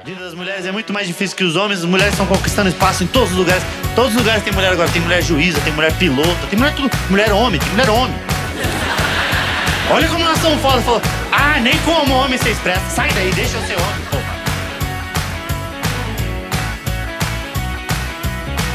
A vida das mulheres é muito mais difícil que os homens. As mulheres estão conquistando espaço em todos os lugares. Todos os lugares tem mulher agora. Tem mulher juíza, tem mulher pilota, tem mulher tudo. Mulher homem, tem mulher homem. Olha como nós somos foda. Falou, ah, nem como homem você expressa. Sai daí, deixa eu ser homem, porra.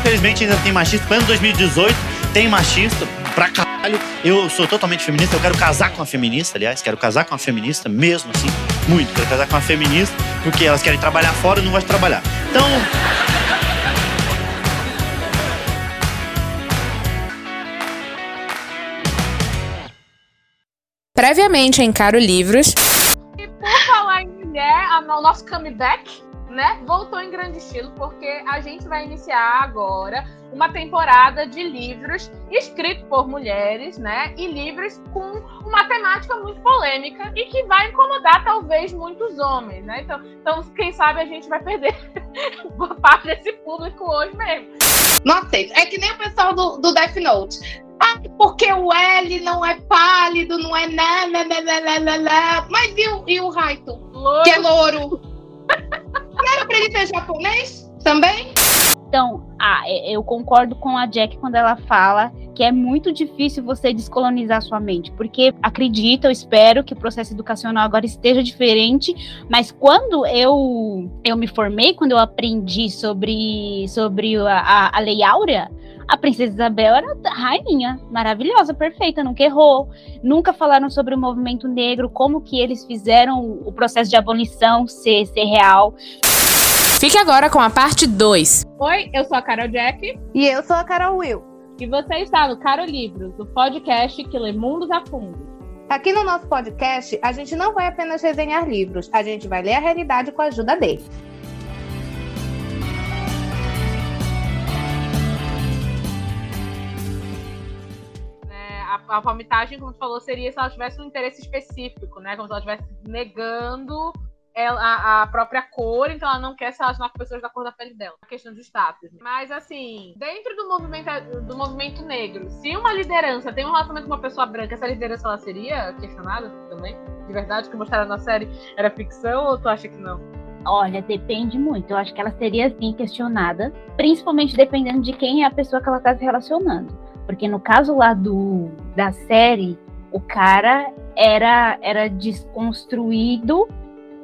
Infelizmente ainda tem machista. Plano 2018 tem machista pra caralho. Eu sou totalmente feminista. Eu quero casar com uma feminista, aliás. Quero casar com uma feminista mesmo, assim. Muito. Quero casar com uma feminista porque elas querem trabalhar fora e não gostam de trabalhar. Então. Previamente em Caro Livros. E por falar em mulher, a- o nosso comeback, né, voltou em grande estilo, porque a gente vai iniciar agora uma temporada de livros escritos por mulheres, né, e livros com uma temática muito polêmica e que vai incomodar talvez muitos homens, né? Então, então quem sabe a gente vai perder boa parte desse público hoje mesmo. Não aceito. É que nem o pessoal do, do Death Note. Ah, porque o L não é pálido, não é né, né, né, né. Mas e o, e o Raito? Que é louro? Ele ser japonês também? Então, ah, é- eu concordo com a Jack quando ela fala que é muito difícil você descolonizar sua mente, porque acredito, eu espero que o processo educacional agora esteja diferente, mas quando eu eu me formei, quando eu aprendi sobre sobre a, a, a Lei Áurea, a princesa Isabel era rainha, maravilhosa, perfeita, nunca errou. Nunca falaram sobre o movimento negro, como que eles fizeram o processo de abolição ser, ser real. Fique agora com a parte 2. Oi, eu sou a Carol Jack E eu sou a Carol Will. e você está no Caro Livros, o podcast que lê mundos a fundo. Aqui no nosso podcast, a gente não vai apenas resenhar livros, a gente vai ler a realidade com a ajuda dele. né? A, a palmitagem, como tu falou, seria se ela tivesse um interesse específico, né? Como se ela estivesse negando ela- a, a própria cor, então ela não quer se relacionar com pessoas da cor da pele dela. A questão de status. Mas assim, dentro do movimento, do movimento negro, se uma liderança tem um relacionamento com uma pessoa branca, essa liderança ela seria questionada também? De verdade, que mostraram na série era ficção ou tu acha que não? Olha, depende muito. Eu acho que ela seria sim questionada, principalmente dependendo de quem é a pessoa que ela está se relacionando. Porque no caso lá do da série, o cara era era desconstruído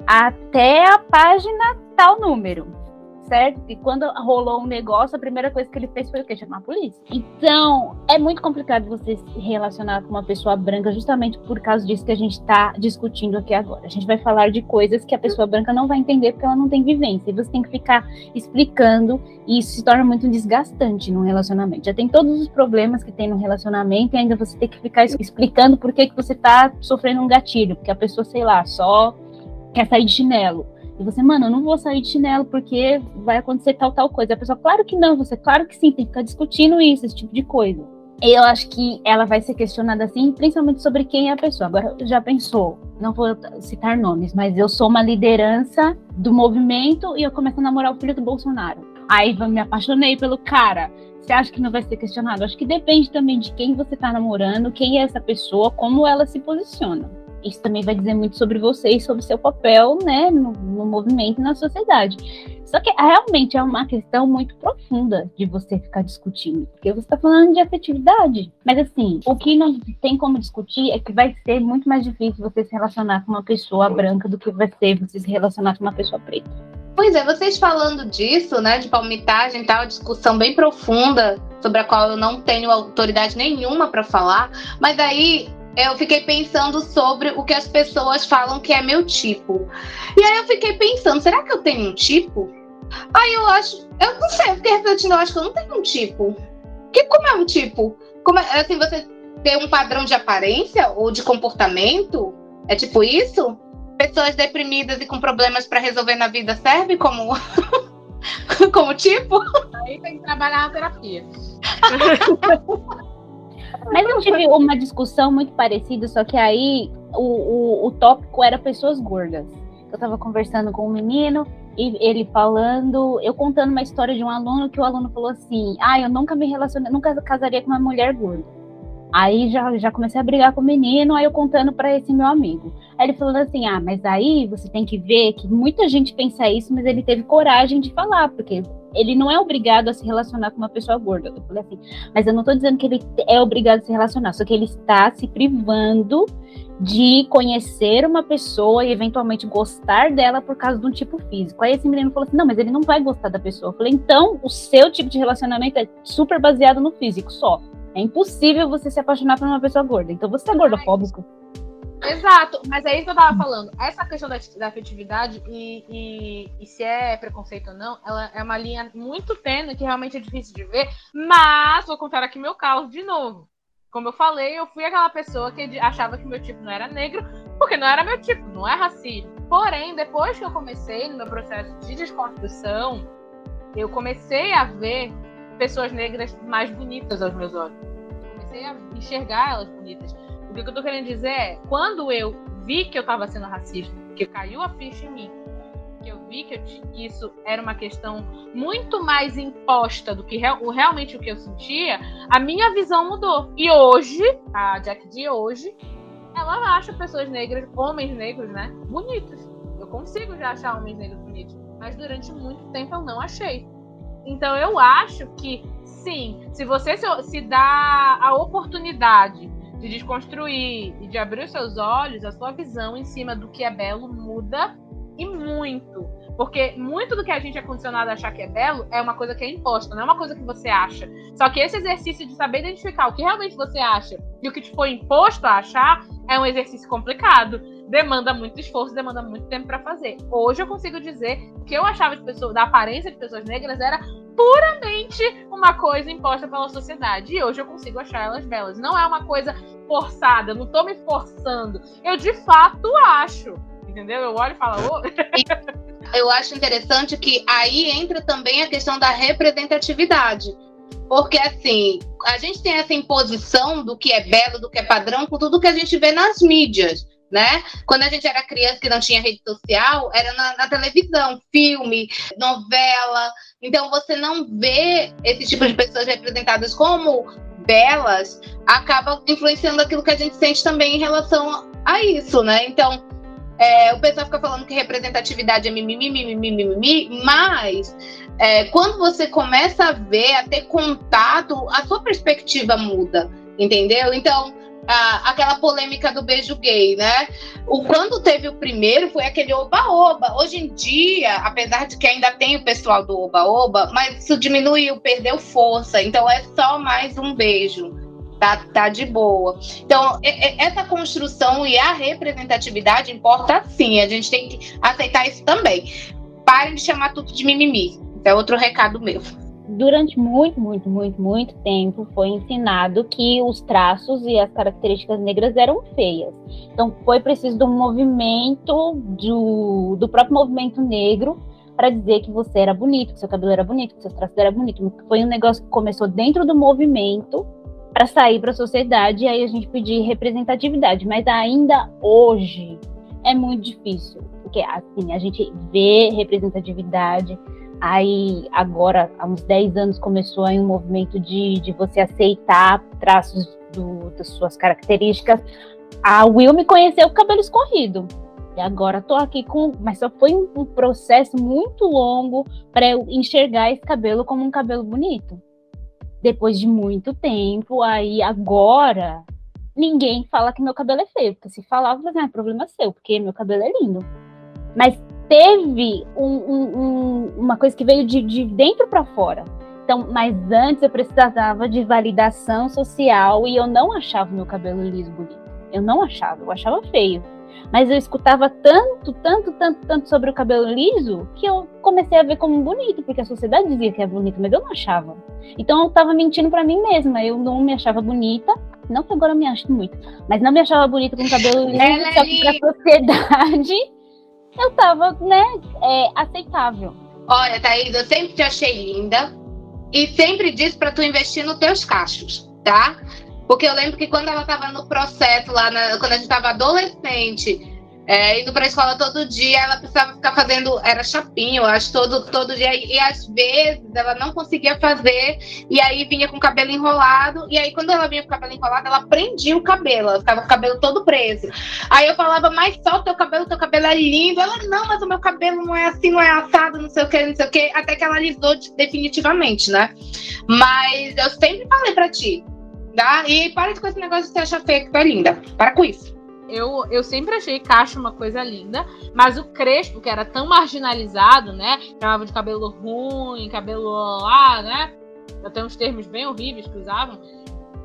até a página tal número. Certo? E quando rolou um negócio, a primeira coisa que ele fez foi o quê? Chamar a polícia. Então, é muito complicado você se relacionar com uma pessoa branca, justamente por causa disso que a gente está discutindo aqui agora. A gente vai falar de coisas que a pessoa branca não vai entender porque ela não tem vivência. E você tem que ficar explicando, e isso se torna muito desgastante no relacionamento. Já tem todos os problemas que tem no relacionamento, e ainda você tem que ficar explicando por que, que você tá sofrendo um gatilho, porque a pessoa, sei lá, só quer sair de chinelo. E você, mano, eu não vou sair de chinelo porque vai acontecer tal, tal coisa. A pessoa, claro que não, você, claro que sim, tem que ficar discutindo isso, esse tipo de coisa. Eu acho que ela vai ser questionada assim, principalmente sobre quem é a pessoa. Agora, já pensou, não vou citar nomes, mas eu sou uma liderança do movimento e eu começo a namorar o filho do Bolsonaro. Aí me apaixonei pelo cara. Você acha que não vai ser questionado? Acho que depende também de quem você tá namorando, quem é essa pessoa, como ela se posiciona. Isso também vai dizer muito sobre você e sobre seu papel, né, no, no movimento e na sociedade. Só que realmente é uma questão muito profunda de você ficar discutindo, porque você está falando de afetividade. Mas assim, o que não tem como discutir é que vai ser muito mais difícil você se relacionar com uma pessoa branca do que vai ser você se relacionar com uma pessoa preta. Pois é, vocês falando disso, né, de palmitagem e tal, discussão bem profunda, sobre a qual eu não tenho autoridade nenhuma para falar, mas aí eu fiquei pensando sobre o que as pessoas falam que é meu tipo. E aí eu fiquei pensando, será que eu tenho um tipo? Aí eu acho, eu não sei, eu fiquei refletindo, eu acho que eu não tenho um tipo. Que como é um tipo? Como é, assim, você ter um padrão de aparência ou de comportamento? É tipo isso? Pessoas deprimidas e com problemas para resolver na vida serve como como tipo? Aí tem que trabalhar na terapia. Mas eu tive uma discussão muito parecida, só que aí o, o, o tópico era pessoas gordas. Eu tava conversando com um menino e ele falando, eu contando uma história de um aluno que o aluno falou assim: "Ah, eu nunca me relacionei, nunca casaria com uma mulher gorda". Aí já, já comecei a brigar com o menino, aí eu contando para esse meu amigo. Aí ele falando assim: ah, mas aí você tem que ver que muita gente pensa isso, mas ele teve coragem de falar, porque ele não é obrigado a se relacionar com uma pessoa gorda. Eu falei assim, mas eu não tô dizendo que ele é obrigado a se relacionar, só que ele está se privando de conhecer uma pessoa e eventualmente gostar dela por causa de um tipo físico. Aí esse menino falou assim: não, mas ele não vai gostar da pessoa. Eu falei, então o seu tipo de relacionamento é super baseado no físico só. É impossível você se apaixonar por uma pessoa gorda. Então você é gordofóbico. Exato, mas é isso que eu tava falando. Essa questão da, da afetividade e, e, e, se é preconceito ou não, ela é uma linha muito tênue que realmente é difícil de ver. Mas vou contar aqui meu caos de novo. Como eu falei, eu fui aquela pessoa que achava que meu tipo não era negro, porque não era meu tipo, não é racismo. Porém, depois que eu comecei no meu processo de desconstrução, eu comecei a ver pessoas negras mais bonitas aos meus olhos. Comecei a enxergar elas bonitas. O que eu tô querendo dizer é, quando eu vi que eu estava sendo racista, que caiu a ficha em mim, que eu vi que, eu, isso era uma questão muito mais imposta do que real, realmente o que eu sentia, a minha visão mudou. E hoje, a Jack de hoje, ela acha pessoas negras, homens negros, né, bonitos. Eu consigo já achar homens negros bonitos, mas durante muito tempo eu não achei. Então eu acho que sim, se você se, se dá a oportunidade de desconstruir e de abrir os seus olhos, a sua visão em cima do que é belo muda e muito. Porque muito do que a gente é condicionado a achar que é belo é uma coisa que é imposta, não é uma coisa que você acha. Só que esse exercício de saber identificar o que realmente você acha e o que te foi imposto a achar é um exercício complicado. Demanda muito esforço, demanda muito tempo para fazer. Hoje eu consigo dizer que eu achava de pessoa, da aparência de pessoas negras era puramente uma coisa imposta pela sociedade. E hoje eu consigo achar elas belas. Não é uma coisa forçada, não tô me forçando. Eu de fato acho. Entendeu? Eu olho e falo. Oh. eu acho interessante que aí entra também a questão da representatividade. Porque, assim, a gente tem essa imposição do que é belo, do que é padrão, com tudo que a gente vê nas mídias, né? Quando a gente era criança que não tinha rede social, era na, na televisão, filme, novela. Então, você não vê esse tipo de pessoas representadas como belas, acaba influenciando aquilo que a gente sente também em relação a isso, né? Então, é, o pessoal fica falando que representatividade é mimimi, mimimi, mimimi, mas é, quando você começa a ver, a ter contato, a sua perspectiva muda, entendeu? Então, a, aquela polêmica do beijo gay, né? O quando teve o primeiro foi aquele oba-oba. Hoje em dia, apesar de que ainda tem o pessoal do oba-oba, mas isso diminuiu, perdeu força. Então é só mais um beijo tá, tá de boa. Então, essa construção e a representatividade importa sim, a gente tem que aceitar isso também. Parem de chamar tudo de mimimi. É outro recado meu. Durante muito, muito, muito, muito tempo foi ensinado que os traços e as características negras eram feias. Então foi preciso de um movimento do, do próprio movimento negro para dizer que você era bonito, que seu cabelo era bonito, que seus traços eram bonitos. Foi um negócio que começou dentro do movimento para sair para a sociedade e aí a gente pedir representatividade, mas ainda hoje é muito difícil, porque assim, a gente vê representatividade, aí agora, há uns 10 anos, começou aí um movimento de, de você aceitar traços do, das suas características. A Will me conheceu com cabelo escorrido. E agora tô aqui com. Mas só foi um, um processo muito longo para eu enxergar esse cabelo como um cabelo bonito depois de muito tempo, aí agora ninguém fala que meu cabelo é feio, porque se falava, ah, é problema seu, porque meu cabelo é lindo. Mas teve um, um, um, uma coisa que veio de, de dentro para fora. Então, mas antes eu precisava de validação social e eu não achava meu cabelo liso bonito. Eu não achava, eu achava feio. Mas eu escutava tanto, tanto, tanto, tanto sobre o cabelo liso que eu comecei a ver como bonito, porque a sociedade dizia que é bonito, mas eu não achava. Então eu tava mentindo para mim mesma. Eu não me achava bonita, não que agora eu me acho muito, mas não me achava bonita com cabelo liso, Ela só que pra sociedade eu tava, né, é, aceitável. Olha, Thaís, eu sempre te achei linda e sempre disse para tu investir nos teus cachos, tá? Porque eu lembro que quando ela estava no processo lá, na, quando a gente estava adolescente, É, indo pra escola todo dia, ela precisava ficar fazendo, era chapinha, eu acho, todo, todo dia. E às vezes ela não conseguia fazer, e aí vinha com o cabelo enrolado. E aí, quando ela vinha com o cabelo enrolado, ela prendia o cabelo, ela ficava com o cabelo todo preso. Aí eu falava, mas só o teu cabelo, teu cabelo é lindo. Ela, não, mas o meu cabelo não é assim, não é assado, não sei o que, não sei o que. Até que ela alisou definitivamente, né? Mas eu sempre falei pra ti, tá? E para com esse negócio de você achar feio que tu é linda. Para com isso eu, eu sempre achei cacho uma coisa linda, mas o crespo, que era tão marginalizado, né? Chamava de cabelo ruim, cabelo lá, né? Até uns termos bem horríveis que usavam.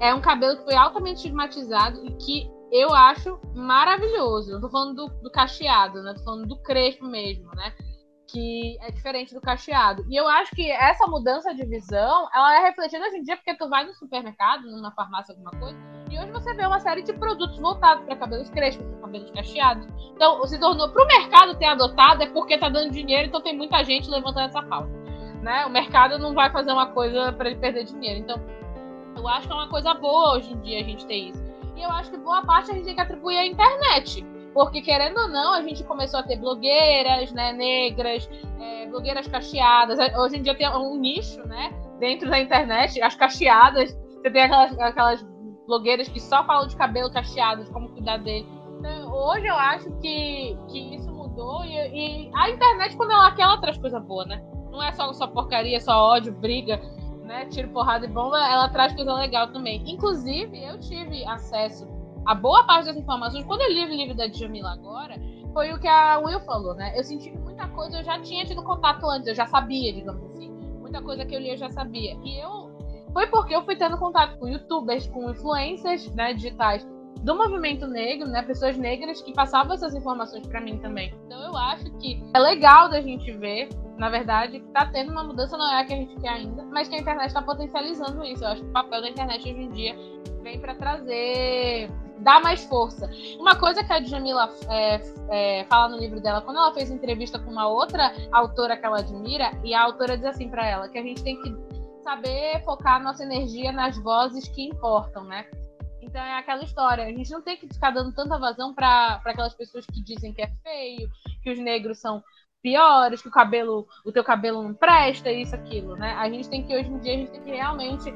É um cabelo que foi altamente estigmatizado e que eu acho maravilhoso. Eu tô falando do, do cacheado, né? Tô falando do crespo mesmo, né? que é diferente do cacheado. E eu acho que essa mudança de visão, ela é refletida hoje em dia porque tu vai no supermercado, numa farmácia, alguma coisa, e hoje você vê uma série de produtos voltados para cabelos crespos, cabelos cacheados. Então, se tornou para o mercado ter adotado é porque tá dando dinheiro, então tem muita gente levantando essa pauta. Né? O mercado não vai fazer uma coisa para ele perder dinheiro. Então, eu acho que é uma coisa boa hoje em dia a gente ter isso. E eu acho que boa parte a gente tem que atribuir à internet. Porque, querendo ou não, a gente começou a ter blogueiras, né, negras, é, blogueiras cacheadas. Hoje em dia tem um nicho, né, dentro da internet, as cacheadas. Você tem aquelas, aquelas blogueiras que só falam de cabelo cacheado, de como cuidar dele. Então, hoje eu acho que, que isso mudou e, e, a internet, quando ela quer, ela traz coisa boa, né? Não é só, só porcaria, só ódio, briga, né? Tiro, porrada e bomba, ela traz coisa legal também. Inclusive, eu tive acesso a boa parte das informações, quando eu li o livro da Djamila agora, foi o que a Will falou, né? Eu senti que muita coisa eu já tinha tido contato antes, eu já sabia, digamos assim. Muita coisa que eu li eu já sabia. E eu. Foi porque eu fui tendo contato com youtubers, com influências né, digitais do movimento negro, né? Pessoas negras que passavam essas informações para mim também. Então eu acho que é legal da gente ver, na verdade, que tá tendo uma mudança, não é a que a gente quer ainda, mas que a internet está potencializando isso. Eu acho que o papel da internet hoje em dia vem para trazer dá mais força. Uma coisa que a Djamila é, é, fala no livro dela, quando ela fez entrevista com uma outra autora que ela admira, e a autora diz assim para ela, que a gente tem que saber focar nossa energia nas vozes que importam, né? Então é aquela história, a gente não tem que ficar dando tanta vazão para aquelas pessoas que dizem que é feio, que os negros são piores, que o cabelo, o teu cabelo não presta, isso, aquilo, né? A gente tem que, hoje em dia, a gente tem que realmente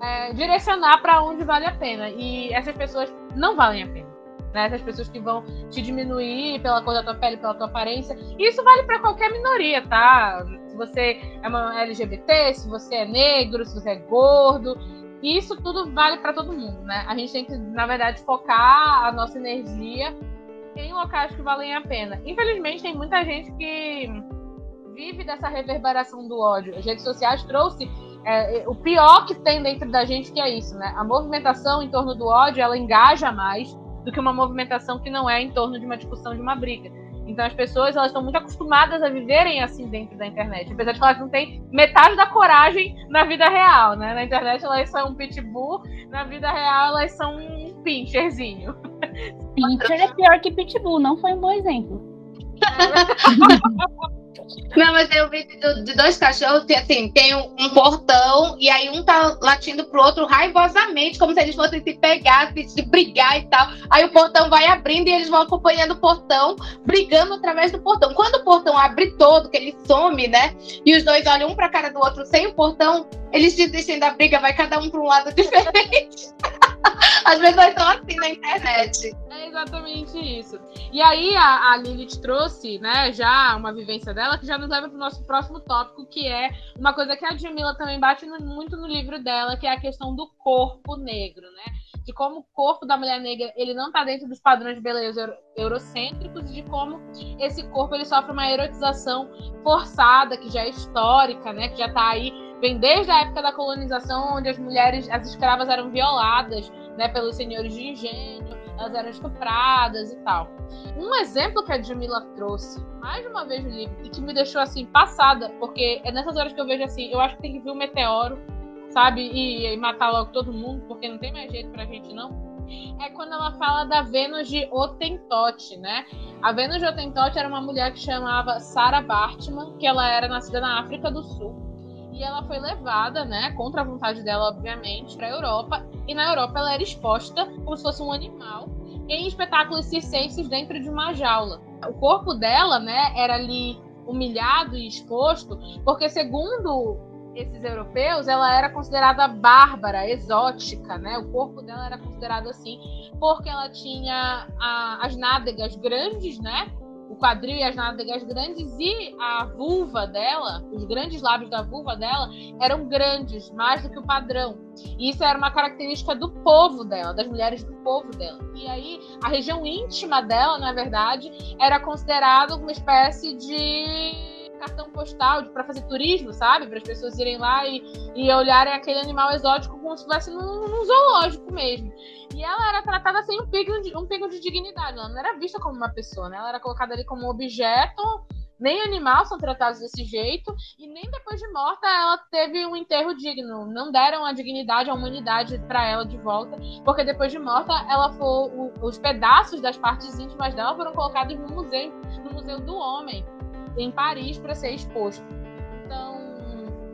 é, direcionar para onde vale a pena. E essas pessoas não valem a pena. Né? Essas pessoas que vão te diminuir pela cor da tua pele, pela tua aparência. E isso vale para qualquer minoria, tá? Se você é uma LGBT, se você é negro, se você é gordo. Isso tudo vale para todo mundo, né? A gente tem que, na verdade, focar a nossa energia em locais que valem a pena. Infelizmente, tem muita gente que vive dessa reverberação do ódio. As redes sociais trouxe é, o pior que tem dentro da gente que é isso, né? A movimentação em torno do ódio, ela engaja mais do que uma movimentação que não é em torno de uma discussão, de uma briga. Então as pessoas elas estão muito acostumadas a viverem assim dentro da internet, apesar de que elas não têm metade da coragem na vida real, né? Na internet elas são um pitbull, na vida real elas são um pincherzinho. Pincher é pior que pitbull, não foi um bom exemplo. Não, mas eu vi de, de dois cachorros que assim, tem um, um, portão e aí um tá latindo pro outro raivosamente, como se eles fossem se pegar, se, se brigar e tal. Aí o portão vai abrindo e eles vão acompanhando o portão, brigando através do portão. Quando o portão abre todo, que ele some, né? E os dois olham um pra cara do outro sem o portão, eles desistem da briga, vai cada um pra um lado diferente. As pessoas estão assim na internet. É exatamente isso. E aí a, a Lilith trouxe, né, já uma vivência dela, que já nos leva para o nosso próximo tópico, que é uma coisa que a Jamila também bate no, muito no livro dela, que é a questão do corpo negro, né? De como o corpo da mulher negra ele não está dentro dos padrões de beleza euro, eurocêntricos e de como esse corpo ele sofre uma erotização forçada, que já é histórica, né? Que já está aí vem desde a época da colonização, onde as mulheres, as escravas eram violadas, né, pelos senhores de engenho, elas eram estupradas e tal. Um exemplo que a Jamila trouxe, mais uma vez no livro, e que me deixou assim passada, porque é nessas horas que eu vejo assim, eu acho que tem que vir um meteoro, sabe, e, e matar logo todo mundo, porque não tem mais jeito pra gente não. É quando ela fala da Vênus de Otentote, né? A Vênus de Otentote era uma mulher que chamava Sarah Bartman, que ela era nascida na África do Sul e ela foi levada, né, contra a vontade dela, obviamente, para a Europa. E na Europa ela era exposta como se fosse um animal em espetáculos circenses dentro de uma jaula. O corpo dela, né, era ali humilhado e exposto, porque segundo esses europeus, ela era considerada bárbara, exótica, né? O corpo dela era considerado assim, porque ela tinha a, as nádegas grandes, né? O quadril e as nádegas grandes e a vulva dela, os grandes lábios da vulva dela eram grandes, mais do que o padrão. E isso era uma característica do povo dela, das mulheres do povo dela. E aí a região íntima dela, na verdade, era considerada uma espécie de cartão postal para fazer turismo, sabe? Para as pessoas irem lá e, e olharem aquele animal exótico como se estivesse num, num, zoológico mesmo. E ela era tratada sem um pingo, de, um pingo de dignidade. Ela não era vista como uma pessoa, né? Ela era colocada ali como objeto. Nem animal são tratados desse jeito, e nem depois de morta ela teve um enterro digno. Não deram a dignidade, a humanidade para ela de volta, porque depois de morta ela foi, os pedaços das partes íntimas dela foram colocados no museu, no museu do homem em Paris para ser exposto.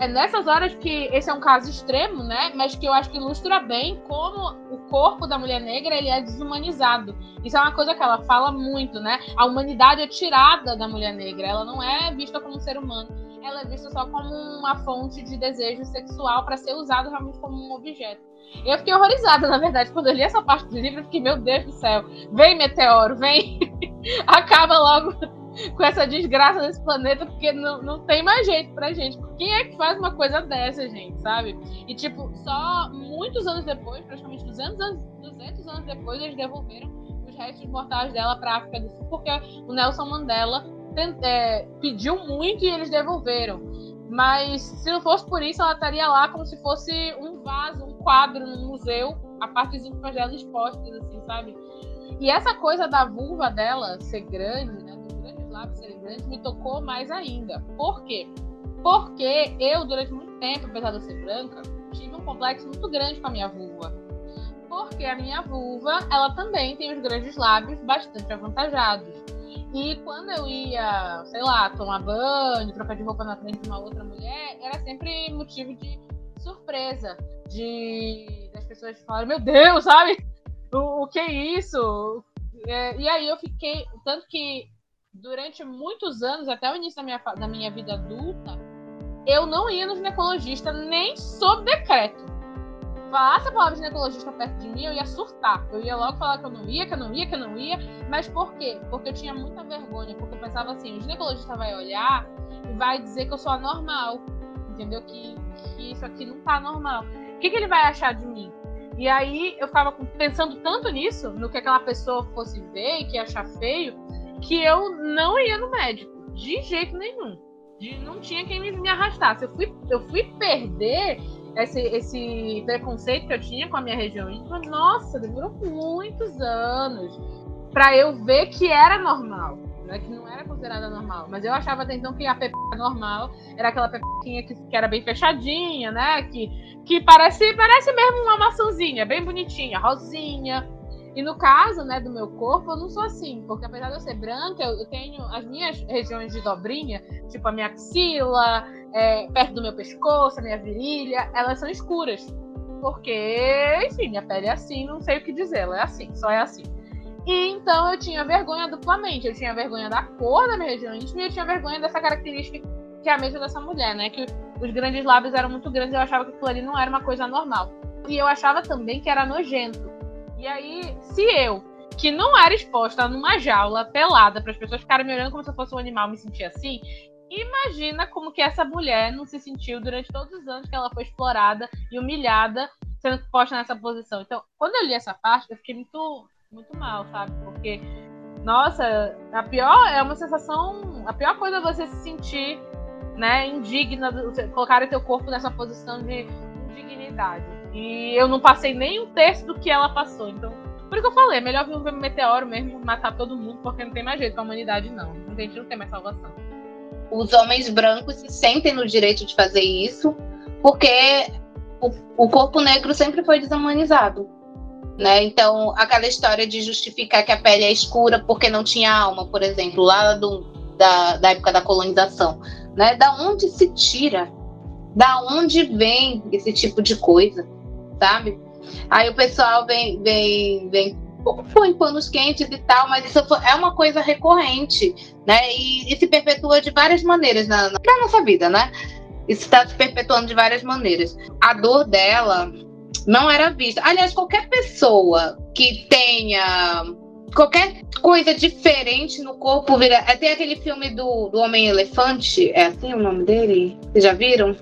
É nessas horas que esse é um caso extremo, né? Mas que eu acho que ilustra bem como o corpo da mulher negra ele é desumanizado. Isso é uma coisa que ela fala muito, né? A humanidade é tirada da mulher negra. Ela não é vista como um ser humano. Ela é vista só como uma fonte de desejo sexual para ser usado realmente como um objeto. Eu fiquei horrorizada, na verdade, quando eu li essa parte do livro, eu fiquei, meu Deus do céu, vem meteoro, vem, acaba logo com essa desgraça desse planeta, porque não, não tem mais jeito pra gente. Quem é que faz uma coisa dessa, gente, sabe? E, tipo, só muitos anos depois, praticamente 200 anos, 200 anos depois, eles devolveram os restos mortais dela pra África do Sul, porque o Nelson Mandela é, pediu muito e eles devolveram. Mas se não fosse por isso, ela estaria lá como se fosse um vaso, um quadro no museu, a partes íntimas dela expostas, assim, sabe? E essa coisa da vulva dela ser grande, né? Lábios serem grandes me tocou mais ainda. Por quê? Porque eu, durante muito tempo, apesar de eu ser branca, tive um complexo muito grande com a minha vulva. Porque a minha vulva, ela também tem os grandes lábios bastante avantajados. E quando eu ia, sei lá, tomar banho, trocar de roupa na frente de uma outra mulher, era sempre motivo de surpresa. De das pessoas falarem, meu Deus, sabe? O, o que é isso? É, e aí eu fiquei. Tanto que durante muitos anos, até o início da minha, da minha vida adulta, eu não ia no ginecologista nem sob decreto. Falasse a palavra ginecologista perto de mim, eu ia surtar. Eu ia logo falar que eu não ia, que eu não ia, que eu não ia. Mas por quê? Porque eu tinha muita vergonha. Porque eu pensava assim: o ginecologista vai olhar e vai dizer que eu sou anormal. Entendeu? Que, que isso aqui não tá normal. O que, que ele vai achar de mim? E aí eu ficava pensando tanto nisso, no que aquela pessoa fosse ver e que ia achar feio, que eu não ia no médico, de jeito nenhum. De, não tinha quem me, arrastasse. Eu fui, eu fui perder esse, esse preconceito que eu tinha com a minha região íntima. Nossa, demorou muitos anos para eu ver que era normal. Né, que não era considerada normal. Mas eu achava até então que a pepeca normal era aquela pepequinha que, que era bem fechadinha, né? Que, que parece, parece mesmo uma maçãzinha, bem bonitinha, rosinha. E no caso, né, do meu corpo, eu não sou assim, porque apesar de eu ser branca, eu tenho as minhas regiões de dobrinha, tipo a minha axila, é, perto do meu pescoço, a minha virilha, elas são escuras. Porque, enfim, minha pele é assim, não sei o que dizer, ela é assim, só é assim. E então eu tinha vergonha duplamente. Eu tinha vergonha da cor da minha região íntima e eu tinha vergonha dessa característica que é a mesma dessa mulher, né? Que os grandes lábios eram muito grandes e eu achava que aquilo ali não era uma coisa normal. E eu achava também que era nojento. E aí, se eu, que não era exposta numa jaula pelada para as pessoas ficarem me olhando como se eu fosse um animal, me sentia assim, imagina como que essa mulher não se sentiu durante todos os anos que ela foi explorada e humilhada sendo posta nessa posição. Então, quando eu li essa parte, eu fiquei muito, muito mal, sabe? Porque, nossa, a pior é uma sensação, a pior coisa é você se sentir, né, indigna, colocar o teu corpo nessa posição de indignidade. E eu não passei nem um terço do que ela passou. Então, por isso que eu falei, é melhor vir um meteoro mesmo, matar todo mundo, porque não tem mais jeito, a humanidade não. A gente não tem mais salvação. Os homens brancos se sentem no direito de fazer isso, porque o, o corpo negro sempre foi desumanizado. Né? Então, aquela história de justificar que a pele é escura porque não tinha alma, por exemplo, lá do, da, da época da colonização. Né? Da onde se tira? Da onde vem esse tipo de coisa? Sabe? Aí o pessoal vem, vem, vem põe panos quentes e tal, mas isso é uma coisa recorrente, né? E, e se perpetua de várias maneiras na, na, nossa vida, né? Isso está se perpetuando de várias maneiras. A dor dela não era vista. Aliás, qualquer pessoa que tenha qualquer coisa diferente no corpo vira. É, tem aquele filme do, do Homem-Elefante, é assim o nome dele? Vocês já viram?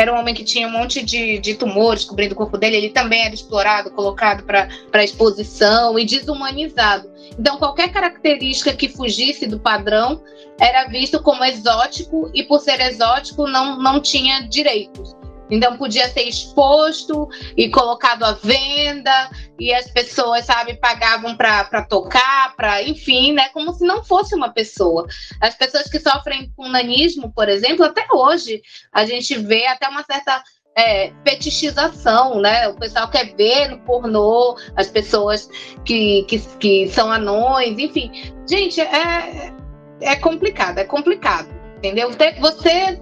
Era um homem que tinha um monte de, de tumores cobrindo o corpo dele. Ele também era explorado, colocado para exposição e desumanizado. Então, qualquer característica que fugisse do padrão era visto como exótico e, por ser exótico, não, não tinha direitos. Então podia ser exposto e colocado à venda e as pessoas, sabe, pagavam para tocar, para, enfim, né, como se não fosse uma pessoa. As pessoas que sofrem com nanismo, por exemplo, até hoje a gente vê até uma certa é, fetichização, né? O pessoal quer ver no pornô as pessoas que, que, que são anões, enfim. Gente, é, é complicado, é complicado, entendeu? Você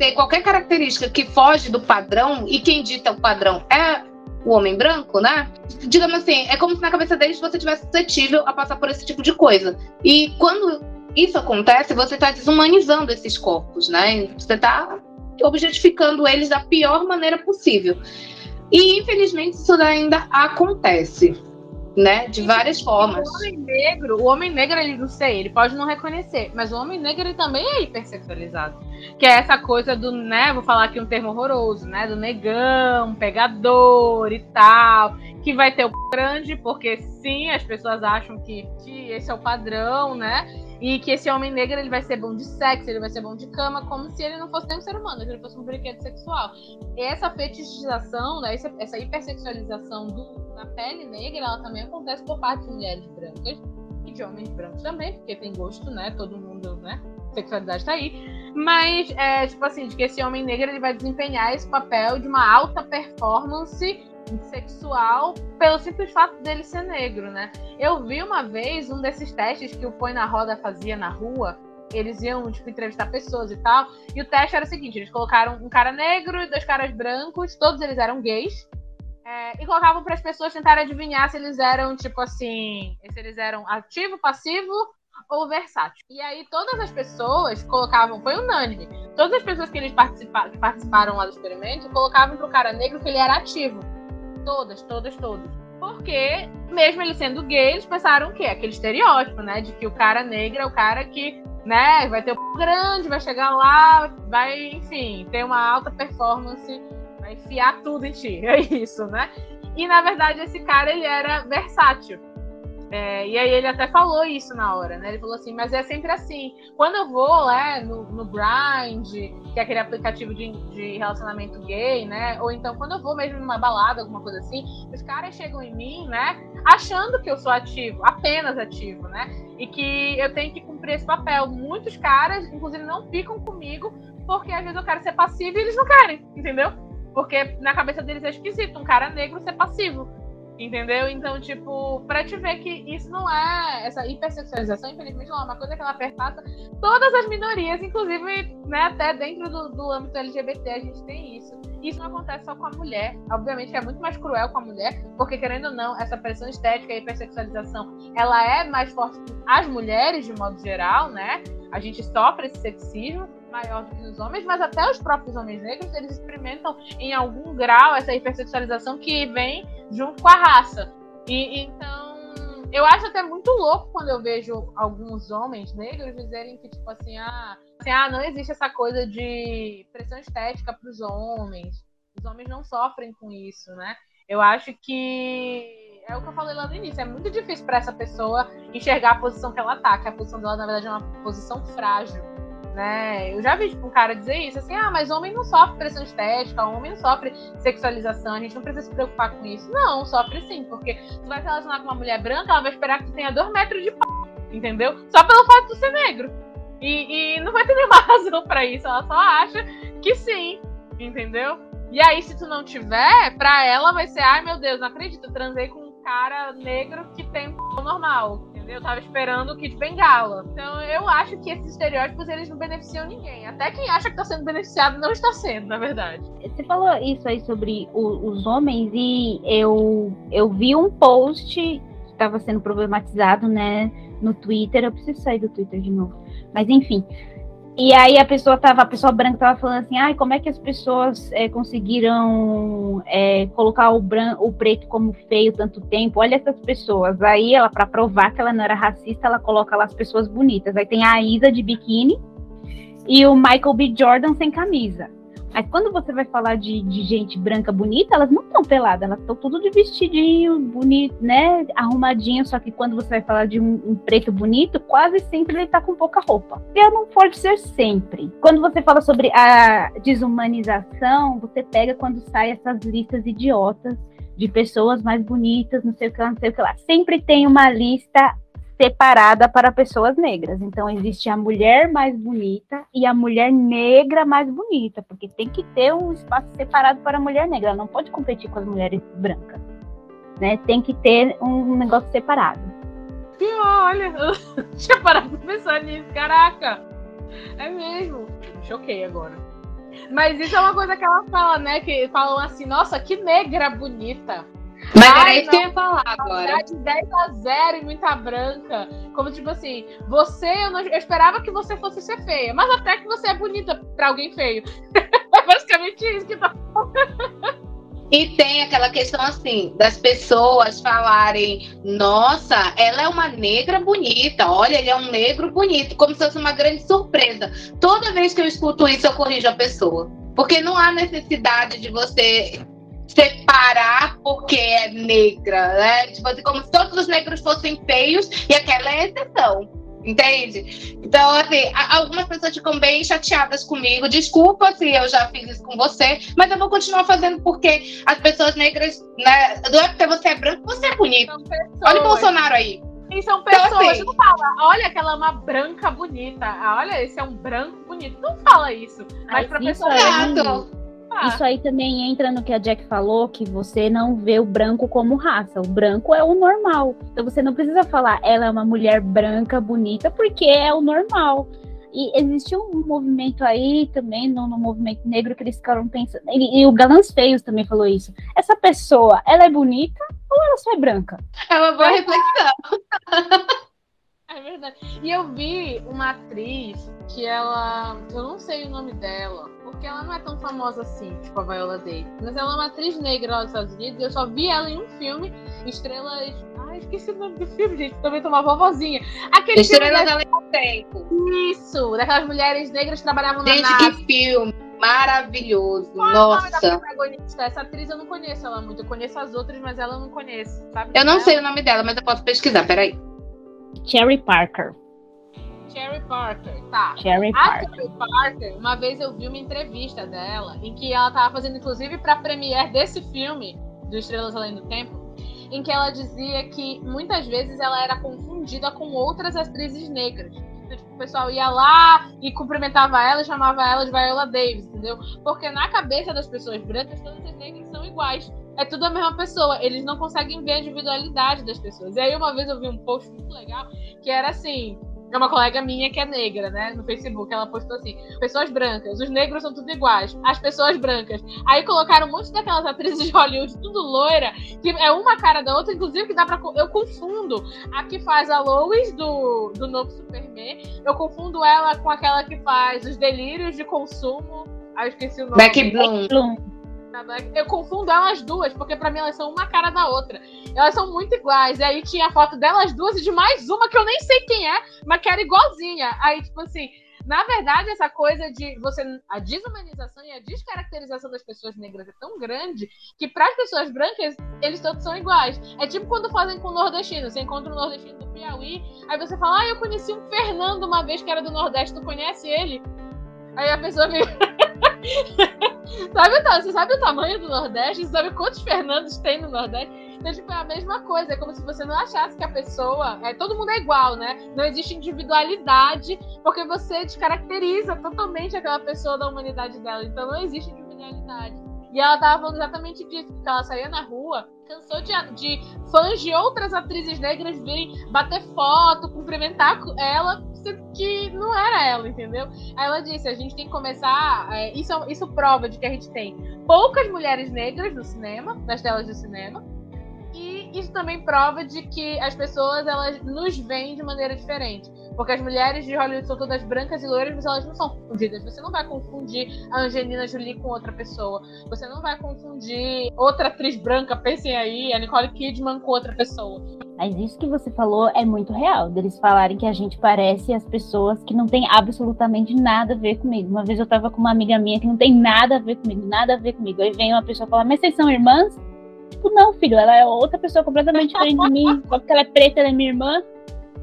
ter qualquer característica que foge do padrão, e quem dita o padrão é o homem branco, né? Digamos assim, é como se na cabeça deles você tivesse suscetível a passar por esse tipo de coisa. E quando isso acontece, você está desumanizando esses corpos, né? Você está objetificando eles da pior maneira possível. E infelizmente isso ainda acontece né? De várias formas. O homem negro, o homem negro, ele não sei, ele pode não reconhecer, mas o homem negro ele também é hipersexualizado. Que é essa coisa do, né? Vou falar aqui um termo horroroso, né? Do negão, pegador e tal. Que vai ter o grande, porque sim, as pessoas acham que, que esse é o padrão, né? E que esse homem negro ele vai ser bom de sexo, ele vai ser bom de cama, como se ele não fosse nem um ser humano, se ele fosse um brinquedo sexual. E essa fetichização, né, essa, essa hipersexualização do, da pele negra, ela também acontece por parte de mulheres brancas e de homens brancos também, porque tem gosto, né? Todo mundo, né? Sexualidade tá aí. Mas, é, tipo assim, de que esse homem negro ele vai desempenhar esse papel de uma alta performance sexual pelo simples fato dele ser negro, né? Eu vi uma vez um desses testes que o Põe na Roda fazia na rua. Eles iam, tipo, entrevistar pessoas e tal. E o teste era o seguinte: eles colocaram um cara negro e dois caras brancos, todos eles eram gays. É, e colocavam para as pessoas tentarem adivinhar se eles eram, tipo assim, se eles eram ativo, passivo ou versátil. E aí todas as pessoas colocavam, foi unânime, todas as pessoas que eles participa, que participaram lá do experimento colocavam pro cara negro que ele era ativo. Todas, todas, todas. Porque, mesmo ele sendo gay, eles pensaram o quê? Aquele estereótipo, né? De que o cara negro é o cara que, né, vai ter o grande, vai chegar lá, vai, enfim, ter uma alta performance, vai enfiar tudo em ti. É isso, né? E na verdade esse cara ele era versátil. É, e aí ele até falou isso na hora, né? Ele falou assim, mas é sempre assim. Quando eu vou né, no, no Grind, que é aquele aplicativo de, de relacionamento gay, né? Ou então quando eu vou mesmo numa balada, alguma coisa assim, os caras chegam em mim, né? Achando que eu sou ativo, apenas ativo, né? E que eu tenho que cumprir esse papel. Muitos caras, inclusive, não ficam comigo porque às vezes eu quero ser passivo e eles não querem, entendeu? Porque na cabeça deles é esquisito um cara negro ser passivo. Entendeu? Então, tipo, pra te ver que isso não é. Essa hipersexualização, infelizmente, não é uma coisa que ela perpassa todas as minorias, inclusive, né, até dentro do, do âmbito LGBT, a gente tem isso. Isso não acontece só com a mulher. Obviamente é muito mais cruel com a mulher, porque, querendo ou não, essa pressão estética e hipersexualização, ela é mais forte as mulheres, de modo geral, né? A gente sofre esse sexismo maior do que os homens, mas até os próprios homens negros, eles experimentam em algum grau essa hipersexualização que vem junto com a raça. E então, eu acho até muito louco quando eu vejo alguns homens negros dizerem que tipo assim, ah, assim, ah, não existe essa coisa de pressão estética para os homens. Os homens não sofrem com isso, né? Eu acho que é o que eu falei lá no início. É muito difícil para essa pessoa enxergar a posição que ela tá, que a posição dela, na verdade, é uma posição frágil né? Eu já vi tipo, um cara dizer isso, assim, ah, mas homem não sofre pressão estética, homem não sofre sexualização, a gente não precisa se preocupar com isso. Não, sofre sim, porque tu vai se relacionar com uma mulher branca, ela vai esperar que tu tenha dois metros de pau, entendeu? Só pelo fato de tu ser negro. E, e não vai ter nenhuma razão para isso, ela só acha que sim, entendeu? E aí, se tu não tiver, pra ela vai ser, ai meu Deus, não acredito, transei com um cara negro que tem um normal eu tava esperando o Kit Bengala. Então eu acho que esses estereótipos eles não beneficiam ninguém. Até quem acha que tá sendo beneficiado não está sendo, na verdade. Você falou isso aí sobre o, os homens e eu, eu vi um post estava sendo problematizado, né, no Twitter. Eu preciso sair do Twitter de novo. Mas enfim. E aí a pessoa tava, a pessoa branca tava falando assim, ai, como é que as pessoas é, conseguiram é, colocar o, branco, o preto como feio tanto tempo? Olha essas pessoas. Aí ela, para provar que ela não era racista, ela coloca lá as pessoas bonitas. Aí tem a Isa de biquíni e o Michael B. Jordan sem camisa. Mas quando você vai falar de, de gente branca bonita, elas não estão peladas, elas estão tudo de vestidinho, bonito, né? Arrumadinho, só que quando você vai falar de um, um preto bonito, quase sempre ele está com pouca roupa. E não pode ser sempre. Quando você fala sobre a desumanização, você pega quando sai essas listas idiotas de pessoas mais bonitas, não sei o que lá, não sei o que lá. Sempre tem uma lista separada para pessoas negras. Então existe a mulher mais bonita e a mulher negra mais bonita, porque tem que ter um espaço separado para a mulher negra. Ela não pode competir com as mulheres brancas, né? Tem que ter um negócio separado. Pior, olha, tinha parado de pensar nisso, caraca. É mesmo. Choquei agora. Mas isso é uma coisa que ela fala, né? Que falam assim, nossa, que negra bonita. Mas era isso que eu ia falar agora. De 10 a 0 e muita branca. Como tipo assim, você, eu, não, eu esperava que você fosse ser feia, mas até que você é bonita pra alguém feio. é basicamente isso que tá E tem aquela questão assim, das pessoas falarem, nossa, ela é uma negra bonita, olha, ele é um negro bonito, como se fosse uma grande surpresa. Toda vez que eu escuto isso, eu corrijo a pessoa. Porque não há necessidade de você separar porque é negra, né? Tipo assim, como se todos os negros fossem feios e aquela é exceção. Entende? Então, assim, algumas pessoas ficam bem chateadas comigo. Desculpa se eu já fiz isso com você, mas eu vou continuar fazendo porque as pessoas negras, né? Não é porque você é branco, você é bonito. Olha o Bolsonaro aí. E são então, pessoas, então, assim, não fala, olha aquela é uma branca bonita. Ah, olha, esse é um branco bonito. Não fala isso. Mas, mas pra pessoa. É ah. Isso aí também entra no que a Jack falou, que você não vê o branco como raça. O branco é o normal. Então você não precisa falar ela é uma mulher branca, bonita, porque é o normal. E existe um movimento aí também, no, no movimento negro, que eles ficaram pensando. E, e, o Galãs Feios também falou isso. Essa pessoa, ela é bonita ou ela só é branca? É uma boa reflexão. É verdade. E eu vi uma atriz que ela. Eu não sei o nome dela porque ela não é tão famosa assim, tipo a Viola Davis. Mas ela é uma atriz negra lá dos Estados Unidos e eu só vi ela em um filme, Estrelas. Ai, esqueci o nome do filme, gente. Também uma vovozinha. Aquele Estrelas filme Além do Tempo. Isso, daquelas mulheres negras que trabalhavam gente, na Gente, que filme maravilhoso. Qual Nossa. É o nome da protagonista? Essa atriz eu não conheço ela muito. Eu conheço as outras, mas ela eu não conheço. Sabe eu não sei o nome dela, mas eu posso pesquisar. Peraí. Cherry Parker. Cherry Parker, tá. Cherry Parker. A Cherry Parker, uma vez eu vi uma entrevista dela, em que ela tava fazendo, inclusive, pra premiere desse filme, do Estrelas Além do Tempo, em que ela dizia que muitas vezes ela era confundida com outras atrizes negras. Então, tipo, o pessoal ia lá e cumprimentava ela e chamava ela de Viola Davis, entendeu? Porque na cabeça das pessoas brancas, todas as negras são iguais. É tudo a mesma pessoa. Eles não conseguem ver a individualidade das pessoas. E aí, uma vez eu vi um post muito legal que era assim: é uma colega minha que é negra, né? No Facebook, ela postou assim: pessoas brancas, os negros são tudo iguais, as pessoas brancas. Aí colocaram um monte daquelas atrizes de Hollywood, tudo loira, que é uma cara da outra, inclusive que dá pra. Eu confundo a que faz a Lois do, do novo Superman, eu confundo ela com aquela que faz os delírios de consumo. Ah, eu esqueci o nome. Beck Bloom. Eu confundo elas duas, porque para mim elas são uma cara da outra. Elas são muito iguais. E aí tinha a foto delas duas e de mais uma que eu nem sei quem é, mas que era igualzinha. Aí, tipo assim, na verdade, essa coisa de você. A desumanização e a descaracterização das pessoas negras é tão grande que, para as pessoas brancas, eles todos são iguais. É tipo quando fazem com o nordestino. Você encontra o nordestino do Piauí, aí você fala, ah, eu conheci um Fernando uma vez que era do Nordeste, tu conhece ele? Aí a pessoa me. sabe, você sabe o tamanho do Nordeste? Você sabe quantos Fernandos tem no Nordeste? Então, tipo, é a mesma coisa. É como se você não achasse que a pessoa. É, todo mundo é igual, né? Não existe individualidade, porque você descaracteriza totalmente aquela pessoa da humanidade dela. Então não existe individualidade. E ela tava falando exatamente disso, porque ela saía na rua, cansou de, de fãs de outras atrizes negras virem bater foto, cumprimentar ela, que não era ela, entendeu? Aí ela disse: a gente tem que começar. É, isso, isso prova de que a gente tem poucas mulheres negras no cinema, nas telas do cinema, e isso também prova de que as pessoas elas nos veem de maneira diferente. Porque as mulheres de Hollywood são todas brancas e loiras, mas elas não são confundidas. Você não vai confundir a Angelina Jolie com outra pessoa. Você não vai confundir outra atriz branca, pensem aí, a Nicole Kidman com outra pessoa. Mas isso que você falou é muito real, deles falarem que a gente parece as pessoas que não tem absolutamente nada a ver comigo. Uma vez eu tava com uma amiga minha que não tem nada a ver comigo, nada a ver comigo. Aí vem uma pessoa falar, mas vocês são irmãs? Tipo, não, filho, ela é outra pessoa completamente diferente de mim. Só porque ela é preta, ela é minha irmã.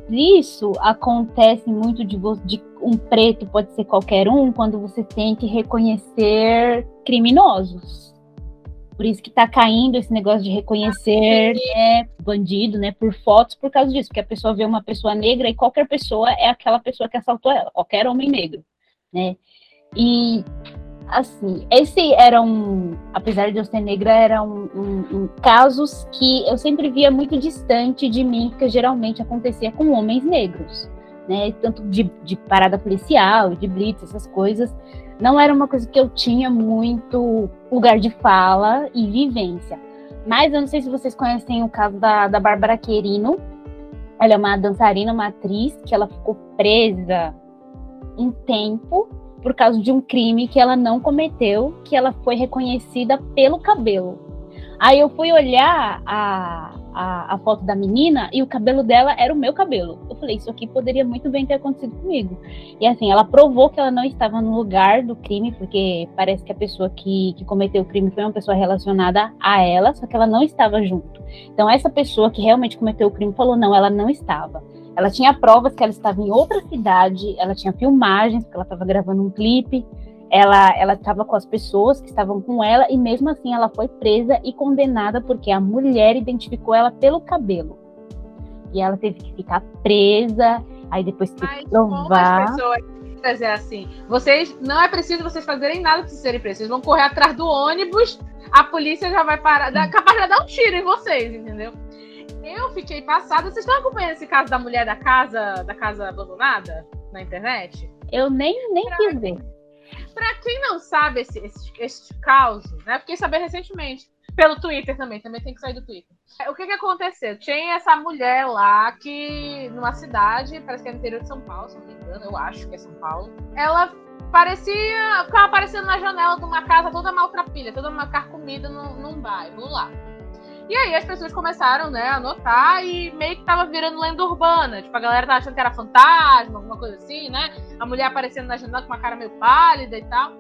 Isso acontece muito de, de um preto pode ser qualquer um quando você tem que reconhecer criminosos. Por isso que tá caindo esse negócio de reconhecer né, bandido, né, por fotos, por causa disso, porque a pessoa vê uma pessoa negra e qualquer pessoa é aquela pessoa que assaltou ela, qualquer homem negro, né? E assim, esse era um, apesar de eu ser negra, eram um, um, um, casos que eu sempre via muito distante de mim, porque geralmente acontecia com homens negros, né? Tanto de, de parada policial, de blitz, essas coisas, não era uma coisa que eu tinha muito lugar de fala e vivência. Mas eu não sei se vocês conhecem o caso da, da Bárbara Querino. Ela é uma dançarina, uma atriz, que ela ficou presa um tempo por causa de um crime que ela não cometeu, que ela foi reconhecida pelo cabelo. Aí eu fui olhar a, a, a, foto da menina e o cabelo dela era o meu cabelo. Eu falei, isso aqui poderia muito bem ter acontecido comigo. E assim, ela provou que ela não estava no lugar do crime, porque parece que a pessoa que, que cometeu o crime foi uma pessoa relacionada a ela, só que ela não estava junto. Então, essa pessoa que realmente cometeu o crime falou: não, ela não estava. Ela tinha provas que ela estava em outra cidade, ela tinha filmagens, porque ela estava gravando um clipe, ela ela estava com as pessoas que estavam com ela e mesmo assim ela foi presa e condenada porque a mulher identificou ela pelo cabelo. E ela teve que ficar presa, aí depois teve que provar. Mas é assim, vocês não é preciso vocês fazerem nada para serem presos. Vocês vão correr atrás do ônibus, a polícia já vai parar, capaz de dar um tiro em vocês, entendeu? Eu fiquei passada. Vocês estão acompanhando esse caso da mulher da casa, da casa abandonada na internet? Eu nem, nem pra, quis ver. Pra quem não sabe esse, esse, esse caso, né? Fiquei sabendo recentemente. Pelo Twitter também, também tem que sair do Twitter. O que que aconteceu? Tinha essa mulher lá que, numa cidade, parece que é no interior de São Paulo, se não me engano, eu acho que é São Paulo. Ela parecia. ficava aparecendo na janela de uma casa toda maltrapilha, toda uma carcomida num, num bairro lá. E aí as pessoas começaram, né, a notar e meio que tava virando lenda urbana. Tipo, a galera tava achando que era fantasma, alguma coisa assim, né? A mulher aparecendo na janela com uma cara meio pálida e tal.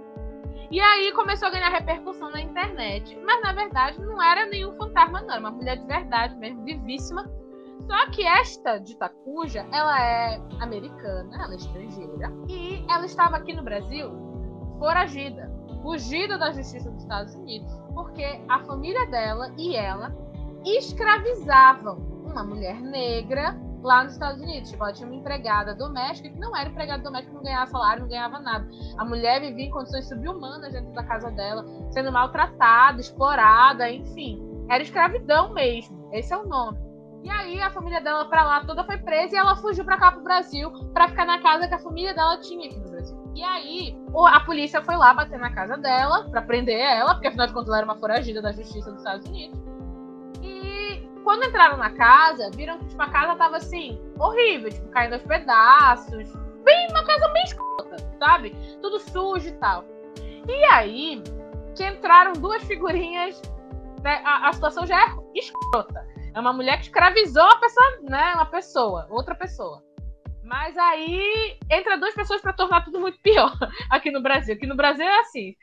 E aí começou a ganhar repercussão na internet. Mas na verdade não era nenhum fantasma, não. Era uma mulher de verdade mesmo, vivíssima. Só que esta de Takuja, ela é americana, ela é estrangeira. E ela estava aqui no Brasil foragida. Fugida da justiça dos Estados Unidos porque a família dela e ela escravizavam uma mulher negra lá nos Estados Unidos. Tipo, ela tinha uma empregada doméstica que não era empregada doméstica, não ganhava salário, não ganhava nada. A mulher vivia em condições subhumanas dentro da casa dela, sendo maltratada, explorada, enfim. Era escravidão mesmo. Esse é o nome. E aí a família dela para lá toda foi presa e ela fugiu para cá pro Brasil para ficar na casa que a família dela tinha Brasil. E aí, a polícia foi lá bater na casa dela para prender ela, porque afinal de contas ela era uma foragida da justiça dos Estados Unidos. E quando entraram na casa, viram que tipo, a casa tava assim, horrível, tipo, caindo aos pedaços. Bem, uma casa bem escrota, sabe? Tudo sujo e tal. E aí, que entraram duas figurinhas, né? a, a situação já é escrota. É uma mulher que escravizou uma pessoa, né? Uma pessoa, outra pessoa. Mas aí entra duas pessoas para tornar tudo muito pior aqui no Brasil. Aqui no Brasil é assim.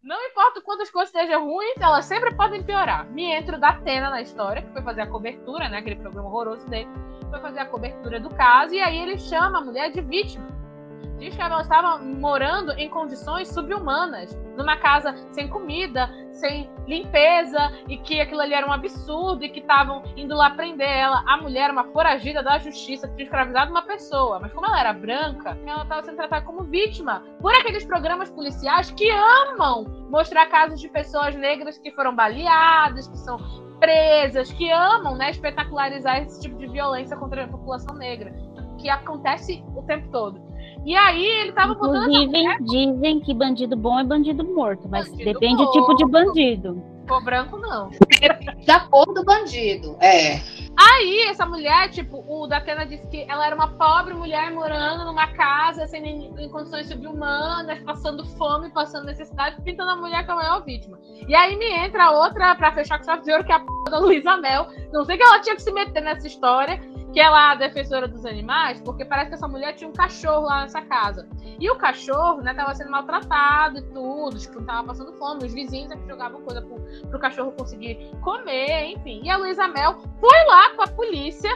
Não importa quantas coisas estejam ruins, elas sempre podem piorar. Me entra da Atena na história, que foi fazer a cobertura, né? Aquele programa horroroso dele. Foi fazer a cobertura do caso, e aí ele chama a mulher de vítima diz que ela estava morando em condições subhumanas, numa casa sem comida, sem limpeza, e que aquilo ali era um absurdo, e que estavam indo lá prender ela. A mulher uma foragida da justiça, tinha escravizado uma pessoa, mas como ela era branca, ela estava sendo tratada como vítima por aqueles programas policiais que amam mostrar casos de pessoas negras que foram baleadas, que são presas, que amam né, espetacularizar esse tipo de violência contra a população negra, que acontece o tempo todo. E aí ele tava botando Inclusive, mulher dizem que bandido bom é bandido morto, mas Bandido depende do tipo de morto. bandido. cor branco, não. Da cor do bandido. É. Aí, essa mulher, tipo, o Datena disse que ela era uma pobre mulher morando numa casa sem nem, em condições subhumanas, passando fome, passando necessidade, pintando a mulher como a maior vítima. E aí me entra outra pra fechar com chave de ouro, que é a p da Luísa Mel. Não sei que ela tinha que se meter nessa história, que ela é a defensora dos animais, porque parece que essa mulher tinha um cachorro lá nessa casa. E o cachorro, né, tava sendo maltratado e tudo, tipo, tava passando fome, os vizinhos é que jogavam coisa pro, pro cachorro conseguir comer, enfim. E a Luísa Mel foi lá com a polícia,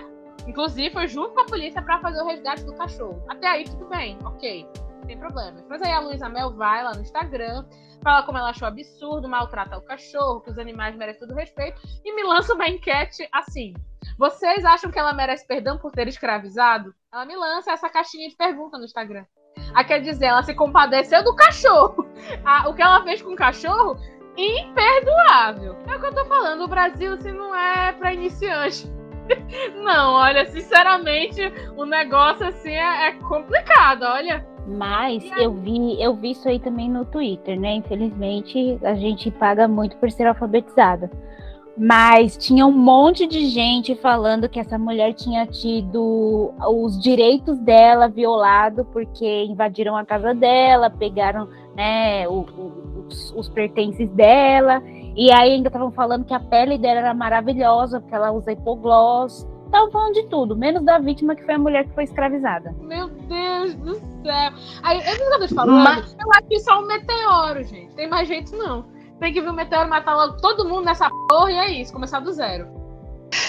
inclusive foi junto com a polícia pra fazer o resgate do cachorro. Até aí tudo bem, ok, não tem problema. Mas aí a Luísa Mel vai lá no Instagram, fala como ela achou absurdo maltratar o cachorro, que os animais merecem todo respeito, e me lança uma enquete assim. Vocês acham que ela merece perdão por ter escravizado? Ela me lança essa caixinha de pergunta no Instagram. Ah, quer dizer, ela se compadeceu do cachorro. Ah, o que ela fez com o cachorro, imperdoável. É o que eu tô falando, o Brasil se não é pra iniciante. Não, olha, sinceramente, o negócio assim é, é complicado, olha. Mas eu vi, eu vi isso aí também no Twitter, né? Infelizmente, a gente paga muito por ser alfabetizada. Mas tinha um monte de gente falando que essa mulher tinha tido os direitos dela violado porque invadiram a casa dela, pegaram né, o- o- os, os pertences dela, e aí ainda estavam falando que a pele dela era maravilhosa, porque ela usa hipogloss. Estavam falando de tudo, menos da vítima que foi a mulher que foi escravizada. Meu Deus do céu. Aí, eu tô te falando. Mas- Eu acho que isso é um meteoro, gente. Tem mais jeito, não. Tem que vir o meteoro matar logo todo mundo nessa porra e é isso, começar do zero.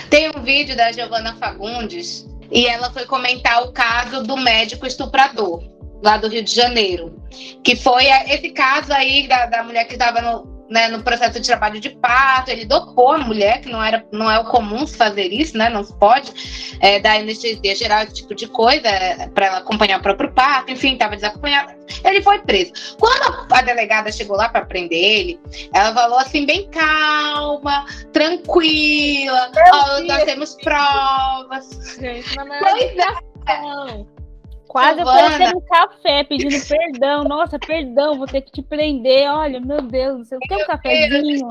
Tem um vídeo da Giovana Fagundes e ela foi comentar o caso do médico estuprador lá do Rio de Janeiro. Que foi a- esse caso aí da, da mulher que estava no, né, no processo de trabalho de parto, ele dopou a mulher, que não, era, não é o comum fazer isso, né? Não se pode é, dar anestesia geral, esse tipo de coisa, para ela acompanhar o próprio parto, enfim, estava desacompanhada. Ele foi preso. Quando a, delegada chegou lá para prender ele, ela falou assim, bem calma, tranquila, ó, nós temos provas. Gente, na maior Pois é. humilhação. Quase Giovana. oferecendo um café, pedindo perdão. Nossa, perdão, vou ter que te prender. Olha, meu Deus, do céu, quer um cafezinho?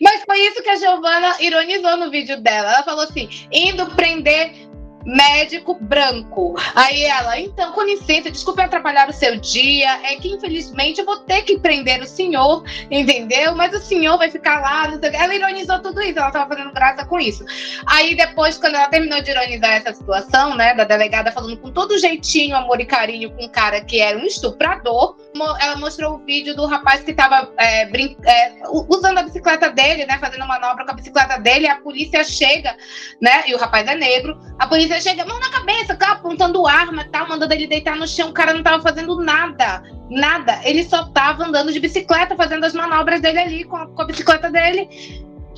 Mas foi isso que a Giovana ironizou no vídeo dela. Ela falou assim: indo prender médico branco. Aí ela, então, com licença, desculpe atrapalhar o seu dia. É que infelizmente eu vou ter que prender o senhor, entendeu? Mas o senhor vai ficar lá. não sei o quê. Ela ironizou tudo isso, ela tava fazendo graça com isso. Aí depois, quando ela terminou de ironizar essa situação, né, da delegada falando com todo jeitinho, amor e carinho com um cara que era um estuprador, ela mostrou o vídeo do rapaz que tava é, brin- é, usando a bicicleta dele, né, fazendo manobra com a bicicleta dele, a polícia chega, né, e o rapaz é negro, a polícia chega, mão na cabeça, tá, apontando arma, tal, mandando ele deitar no chão, o cara não tava fazendo nada, nada, ele só tava andando de bicicleta, fazendo as manobras dele ali com a, com a bicicleta dele,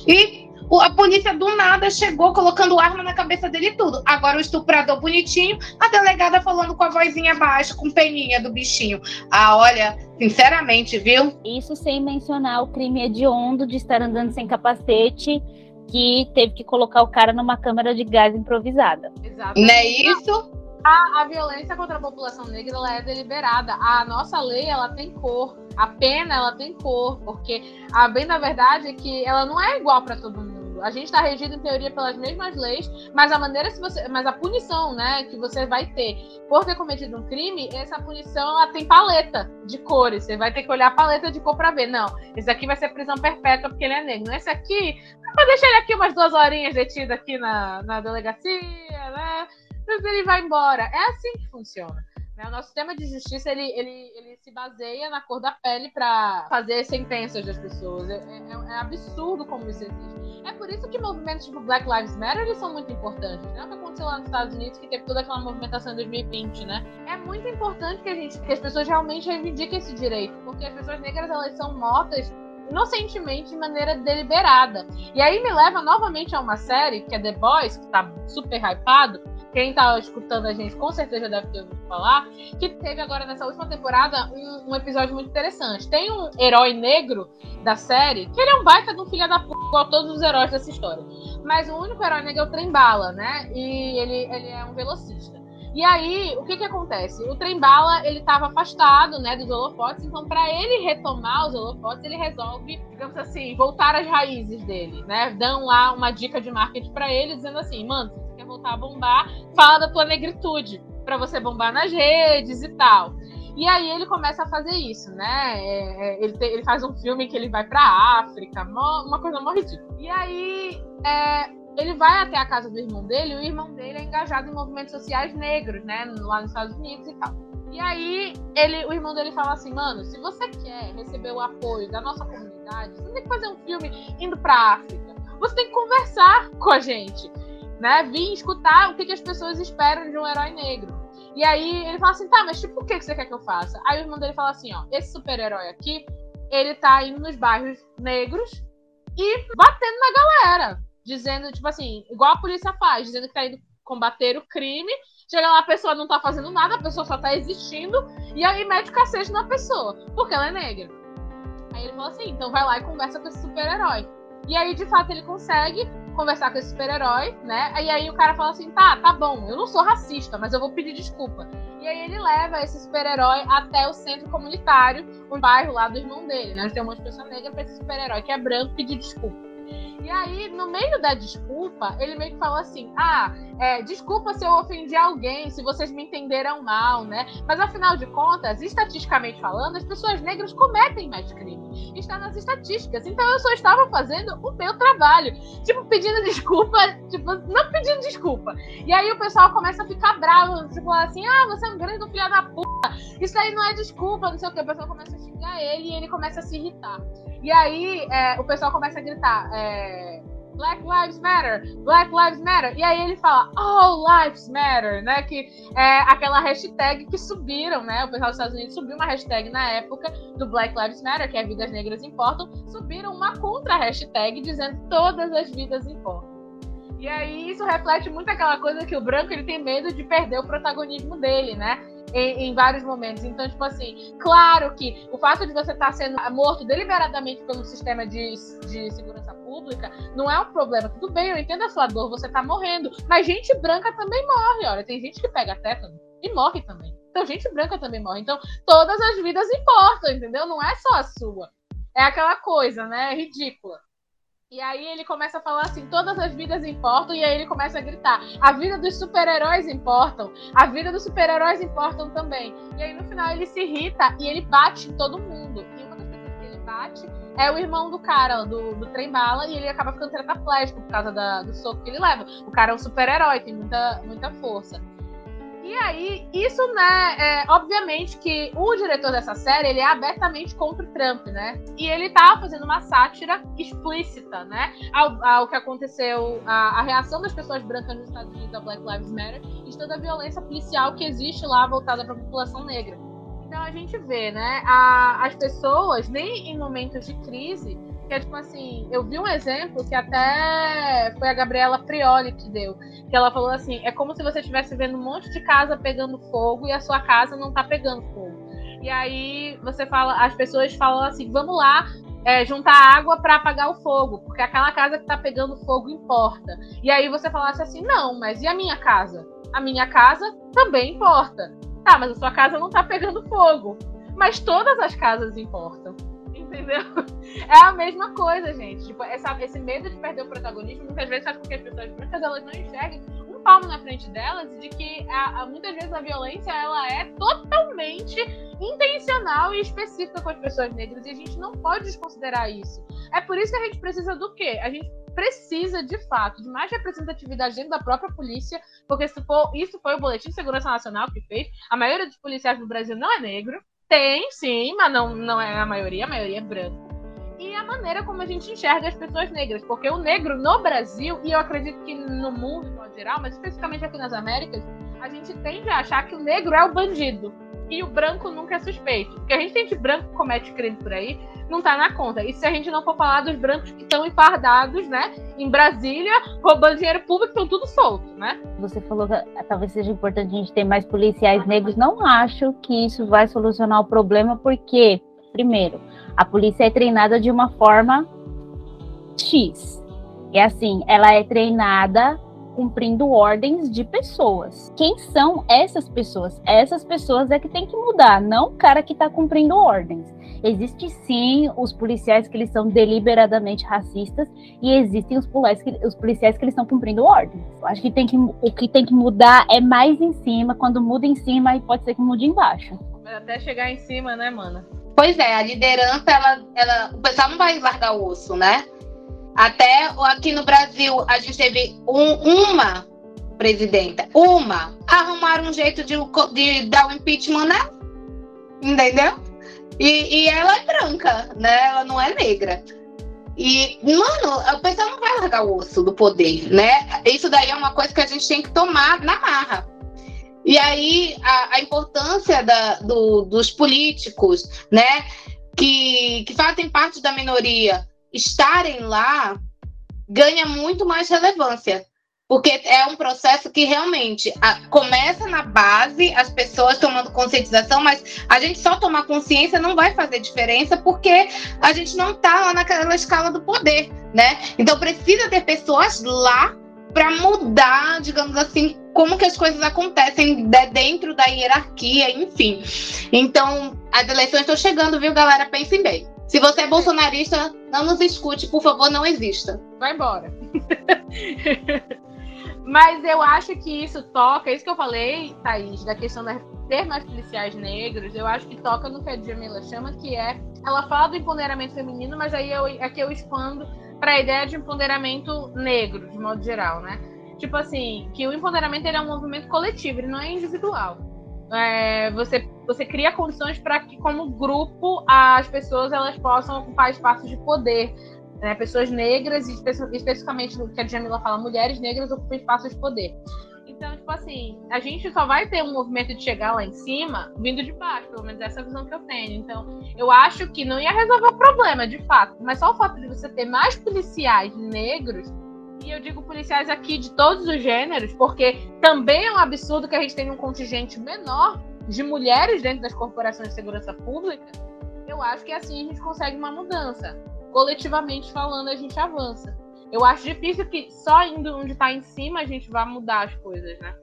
e a polícia do nada chegou colocando arma na cabeça dele e tudo. Agora o estuprador bonitinho, a delegada falando com a vozinha baixa, com peninha do bichinho. Ah, olha, sinceramente, viu? Isso sem mencionar o crime hediondo de estar andando sem capacete, que teve que colocar o cara numa câmara de gás improvisada. Exato. Não é isso? A, a violência contra a população negra ela é deliberada. A nossa lei ela tem cor. A pena ela tem cor, porque a bem da verdade é que ela não é igual para todo mundo. A gente está regido em teoria pelas mesmas leis, mas a maneira se você, mas a punição, né, que você vai ter por ter cometido um crime, essa punição ela tem paleta de cores. Você vai ter que olhar a paleta de cor para ver. Não, esse aqui vai ser prisão perpétua porque ele é negro. Esse aqui, vou deixar ele aqui umas duas horinhas detido aqui na, na delegacia, né? Depois ele vai embora. É assim que funciona. né? O nosso sistema de justiça ele, ele, ele se baseia na cor da pele para fazer sentenças das pessoas. É, é- é absurdo como isso existe. É por isso que movimentos tipo Black Lives Matter eles são muito importantes. Né? O que aconteceu lá nos Estados Unidos, que teve toda aquela movimentação em 2020, né? É muito importante que, a gente, que as pessoas realmente reivindiquem esse direito, porque as pessoas negras elas são mortas inocentemente de maneira deliberada. E aí me leva novamente a uma série, que é The Boys, que tá super hypado. Quem tá escutando a gente com certeza deve ter ouvido falar. Que teve agora nessa última temporada um, um episódio muito interessante. Tem um herói negro da série, que ele é um baita de um filho da puta, igual todos os heróis dessa história. Mas o único herói negro é o Trem Bala, né? E ele, ele é um velocista. E aí, o que que acontece? O trem-bala, ele estava afastado, né, dos holofotes, então para ele retomar os holofotes, ele resolve, digamos assim, voltar às raízes dele, né? Dão lá uma dica de marketing para ele, dizendo assim, mano, se você quer voltar a bombar, fala da tua negritude, para você bombar nas redes e tal. E aí ele começa a fazer isso, né? É, é, ele, te, ele, faz um filme que ele vai pra África, uma coisa mó ridícula. E aí é, ele vai até a casa do irmão dele, e o irmão dele é engajado em movimentos sociais negros, né? Lá nos Estados Unidos e tal. E aí ele, o irmão dele fala assim, mano, se você quer receber o apoio da nossa comunidade, você tem que fazer um filme indo pra África. Você tem que conversar com a gente, né? Vir escutar o que, que as pessoas esperam de um herói negro. E aí ele fala assim, tá, mas tipo, o que, que você quer que eu faça? Aí o irmão dele fala assim, ó, esse super-herói aqui, ele tá indo nos bairros negros e batendo na galera dizendo, tipo assim, igual a polícia faz, dizendo que tá indo combater o crime. Chega lá, a pessoa não tá fazendo nada, a pessoa só tá existindo, e aí mete o cacete na pessoa, porque ela é negra. Aí ele fala assim: então vai lá e conversa com esse super-herói. E aí, de fato, ele consegue conversar com esse super-herói, né? E aí o cara fala assim: tá, tá bom, eu não sou racista, mas eu vou pedir desculpa. E aí ele leva esse super-herói até o centro comunitário, o bairro lá do irmão dele, né? Tem um monte de pessoa negra pra esse super-herói que é branco pedir desculpa. E aí, no meio da desculpa, ele meio que fala assim: ah, é, desculpa se eu ofendi alguém, se vocês me entenderam mal, né? Mas afinal de contas, estatisticamente falando, as pessoas negras cometem mais crime. Está nas estatísticas. Então eu só estava fazendo o meu trabalho. Tipo, pedindo desculpa, tipo, não pedindo desculpa. E aí o pessoal começa a ficar bravo, tipo assim: ah, você é um grande filho da puta. Isso aí não é desculpa, não sei o que. O pessoal começa a xingar ele e ele começa a se irritar. E aí é, o pessoal começa a gritar: é, Black Lives Matter, Black Lives Matter. E aí ele fala All Lives Matter, né? Que é aquela hashtag que subiram, né? O pessoal dos Estados Unidos subiu uma hashtag na época do Black Lives Matter, que é Vidas Negras Importam, subiram uma contra hashtag dizendo todas as vidas importam. E aí isso reflete muito aquela coisa que o branco ele tem medo de perder o protagonismo dele, né? em, em, vários momentos. Então, tipo assim, claro que o fato de você estar tá sendo morto deliberadamente pelo sistema de, de segurança pública não é um problema. Tudo bem, eu entendo a sua dor, você tá morrendo. Mas gente branca também morre, olha. Tem gente que pega tétano e morre também. Então, gente branca também morre. Então, todas as vidas importam, entendeu? Não é só a sua. É aquela coisa, né? É ridícula. E aí ele começa a falar assim, todas as vidas importam, e aí ele começa a gritar, a vida dos super-heróis importam, a vida dos super-heróis importam também. E aí no final ele se irrita e ele bate em todo mundo. E uma das pessoas que ele bate é o irmão do cara, do, do trem bala, e ele acaba ficando tetraplégico por causa da, do soco que ele leva. O cara é um super-herói, tem muita, muita força. E aí, isso, né, é, obviamente que o diretor dessa série, ele é abertamente contra o Trump, né? E ele tá fazendo uma sátira explícita, né, ao, ao que aconteceu, a, a, reação das pessoas brancas nos Estados Unidos a Black Lives Matter e toda a violência policial que existe lá voltada para a população negra. Então a gente vê, né, a, as pessoas, nem em momentos de crise, que é tipo assim, eu vi um exemplo que até foi a Gabriela Prioli que deu, que ela falou assim, é como se você estivesse vendo um monte de casa pegando fogo e a sua casa não tá pegando fogo. E aí você fala, as pessoas falam assim, vamos lá, é, juntar água para apagar o fogo, porque aquela casa que tá pegando fogo importa. E aí você falasse assim, não, mas e a minha casa? A minha casa também importa. Tá, mas a sua casa não tá pegando fogo. Mas todas as casas importam entendeu? É a mesma coisa, gente. Tipo, essa, esse medo de perder o protagonismo muitas vezes faz com que as pessoas brancas elas não enxerguem um palmo na frente delas de que a, a, muitas vezes a violência ela é totalmente intencional e específica com as pessoas negras e a gente não pode desconsiderar isso. É por isso que a gente precisa do quê? A gente precisa, de fato, de mais representatividade dentro da própria polícia, porque isso foi, isso foi o Boletim de Segurança Nacional que fez. A maioria dos policiais do Brasil não é negro. Tem, sim, mas não, não é a maioria, a maioria é branca. E a maneira como a gente enxerga as pessoas negras, porque o negro no Brasil, e eu acredito que no mundo em geral, mas especificamente aqui nas Américas, a gente tende a achar que o negro é o bandido e o branco nunca é suspeito. Porque a gente tem de branco comete crime por aí, não tá na conta. E se a gente não for falar dos brancos que estão empardados, né, em Brasília, roubando dinheiro público, estão tudo solto, né? Você falou que talvez seja importante a gente ter mais policiais negros. Não acho que isso vai solucionar o problema, porque, primeiro, a polícia é treinada de uma forma X. É assim, ela é treinada cumprindo ordens de pessoas. Quem são essas pessoas? Essas pessoas é que tem que mudar, não o cara que está cumprindo ordens. Existe sim os policiais que eles são deliberadamente racistas e existem os policiais que, os policiais que eles estão cumprindo ordens. Eu acho que, tem que o que tem que mudar é mais em cima. Quando muda em cima, aí pode ser que mude embaixo. Até chegar em cima, né, mano? Pois é, a liderança, ela, ela, o pessoal não vai largar o osso, né? Até aqui no Brasil, a gente teve um, uma presidenta, uma, arrumaram um jeito de, de dar o impeachment nela, entendeu? E, e ela é branca, né? Ela não é negra. E, mano, o pessoal não vai largar o osso do poder, né? Isso daí é uma coisa que a gente tem que tomar na marra. E aí, a, a importância da, do, dos políticos, né? Que, que fazem parte da minoria, estarem lá ganha muito mais relevância. Porque é um processo que realmente a, começa na base, as pessoas tomando conscientização, mas a gente só tomar consciência não vai fazer diferença porque a gente não está lá naquela escala do poder, né? Então precisa ter pessoas lá para mudar, digamos assim, como que as coisas acontecem dentro da hierarquia, enfim. Então, as eleições estão chegando, viu, galera? Pensem bem. Se você é bolsonarista, não nos escute, por favor, não exista. Vai embora. Mas eu acho que isso toca, é isso que eu falei, Thaís, da questão de ter mais policiais negros, eu acho que toca no que a Jamila chama, que é. Ela fala do empoderamento feminino, mas aí eu, aqui eu expando para a ideia de empoderamento negro, de modo geral, né? Tipo assim, que o empoderamento é um movimento coletivo, ele não é individual é, você, você cria condições para que, como grupo, as pessoas elas possam ocupar espaços de poder. Né? Pessoas negras, especificamente no que a Jamila fala, mulheres negras ocupam espaços de poder. Então, tipo assim, a gente só vai ter um movimento de chegar lá em cima vindo de baixo, pelo menos essa é a visão que eu tenho. Então, eu acho que não ia resolver o problema, de fato, mas só o fato de você ter mais policiais negros e eu digo policiais aqui de todos os gêneros, porque também é um absurdo que a gente tenha um contingente menor de mulheres dentro das corporações de segurança pública. Eu acho que assim a gente consegue uma mudança. Coletivamente falando, a gente avança. Eu acho difícil que só indo onde está em cima a gente vá mudar as coisas, né?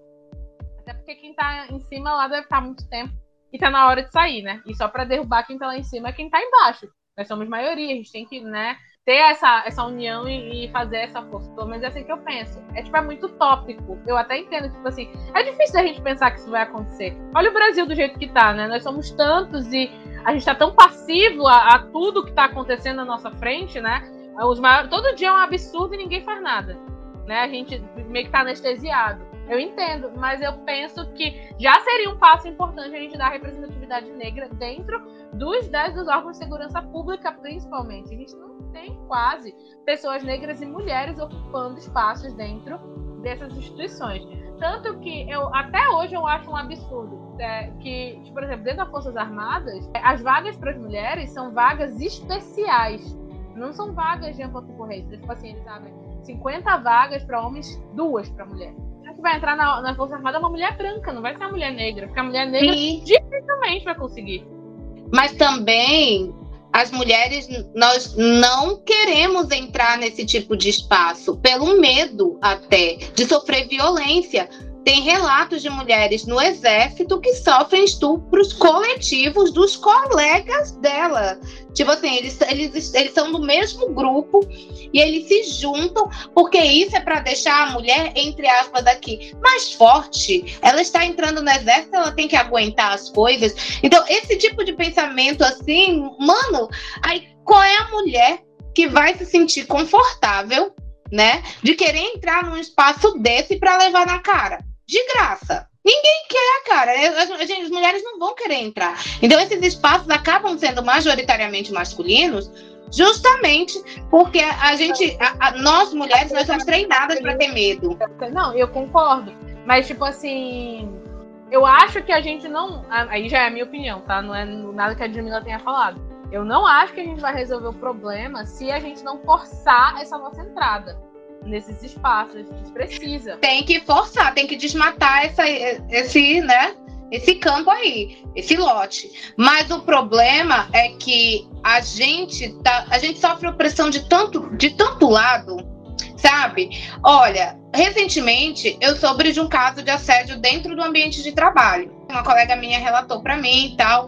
Até porque quem está em cima lá deve estar muito tempo e está na hora de sair, né? E só para derrubar quem está lá em cima é quem está embaixo. Nós somos maioria, a gente tem que, né, ter essa, essa união e, e, fazer essa força. Menos é assim que eu penso. É tipo, é muito tópico. Eu até entendo, tipo assim, é difícil da gente pensar que isso vai acontecer. Olha o Brasil do jeito que tá, né? Nós somos tantos e a gente tá tão passivo a, a tudo que tá acontecendo na nossa frente, né? Os maiores, todo dia é um absurdo e ninguém faz nada. Né? A gente meio que tá anestesiado. Eu entendo, mas eu penso que já seria um passo importante a gente dar representatividade negra dentro dos 10 dos órgãos de segurança pública, principalmente. A gente não tem quase pessoas negras e mulheres ocupando espaços dentro dessas instituições. Tanto que eu até hoje eu acho um absurdo é, que, por exemplo, dentro das Forças Armadas, as vagas para as mulheres são vagas especiais. Não são vagas de ampla concorrência. Tipo assim, eles abrem 50 vagas para homens, duas para mulheres. A que vai entrar na, na Força Armada é uma mulher branca, não vai ser uma mulher negra, porque a mulher negra Sim. dificilmente vai conseguir. Mas também as mulheres, nós não queremos entrar nesse tipo de espaço, pelo medo até de sofrer violência. Tem relatos de mulheres no exército que sofrem estupros coletivos dos colegas dela. Tipo assim, eles, eles, eles são do mesmo grupo e eles se juntam, porque isso é para deixar a mulher, entre aspas, aqui, mais forte. Ela está entrando no exército, ela tem que aguentar as coisas. Então, esse tipo de pensamento assim, mano, aí qual é a mulher que vai se sentir confortável, né, de querer entrar num espaço desse para levar na cara? De graça. Ninguém quer, cara. As, as, mulheres não vão querer entrar. Então, esses espaços acabam sendo majoritariamente masculinos, justamente porque a gente, a, a, nós mulheres, nós somos treinadas para ter medo. Não, eu concordo. Mas, tipo assim, eu acho que a gente não. Aí já é a minha opinião, tá? Não é nada que a Jamila tenha falado. Eu não acho que a gente vai resolver o problema se a gente não forçar essa nossa entrada nesses espaços. A gente precisa. Tem que forçar, tem que desmatar essa, esse, né? Esse campo aí, esse lote. Mas o problema é que a gente tá, a gente sofre opressão de tanto, de tanto lado, sabe? Olha, recentemente eu soube de um caso de assédio dentro do ambiente de trabalho. Uma colega minha relatou para mim e tal.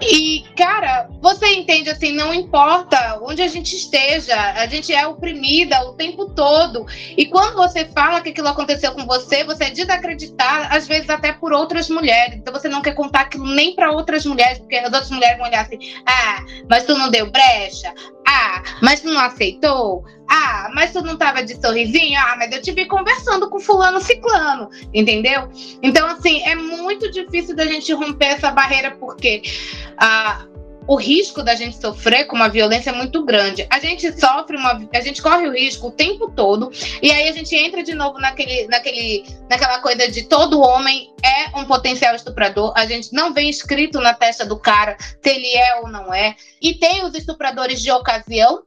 E, cara, você entende assim, não importa onde a gente esteja, a gente é oprimida o tempo todo. E quando você fala que aquilo aconteceu com você, você é desacreditar, às vezes até por outras mulheres. Então você não quer contar aquilo nem para outras mulheres, porque as outras mulheres vão olhar assim: ah, mas tu não deu brecha, ah, mas tu não aceitou? Ah, mas tu não tava de sorrisinho? Ah, mas eu te vi conversando com fulano ciclano, entendeu? Então, assim, é muito difícil da gente romper essa barreira, porque ah, o risco da gente sofrer com uma violência é muito grande. A gente sofre uma. A gente corre o risco o tempo todo, e aí a gente entra de novo naquele, naquele, naquela coisa de todo homem é um potencial estuprador. A gente não vê escrito na testa do cara se ele é ou não é. E tem os estupradores de ocasião,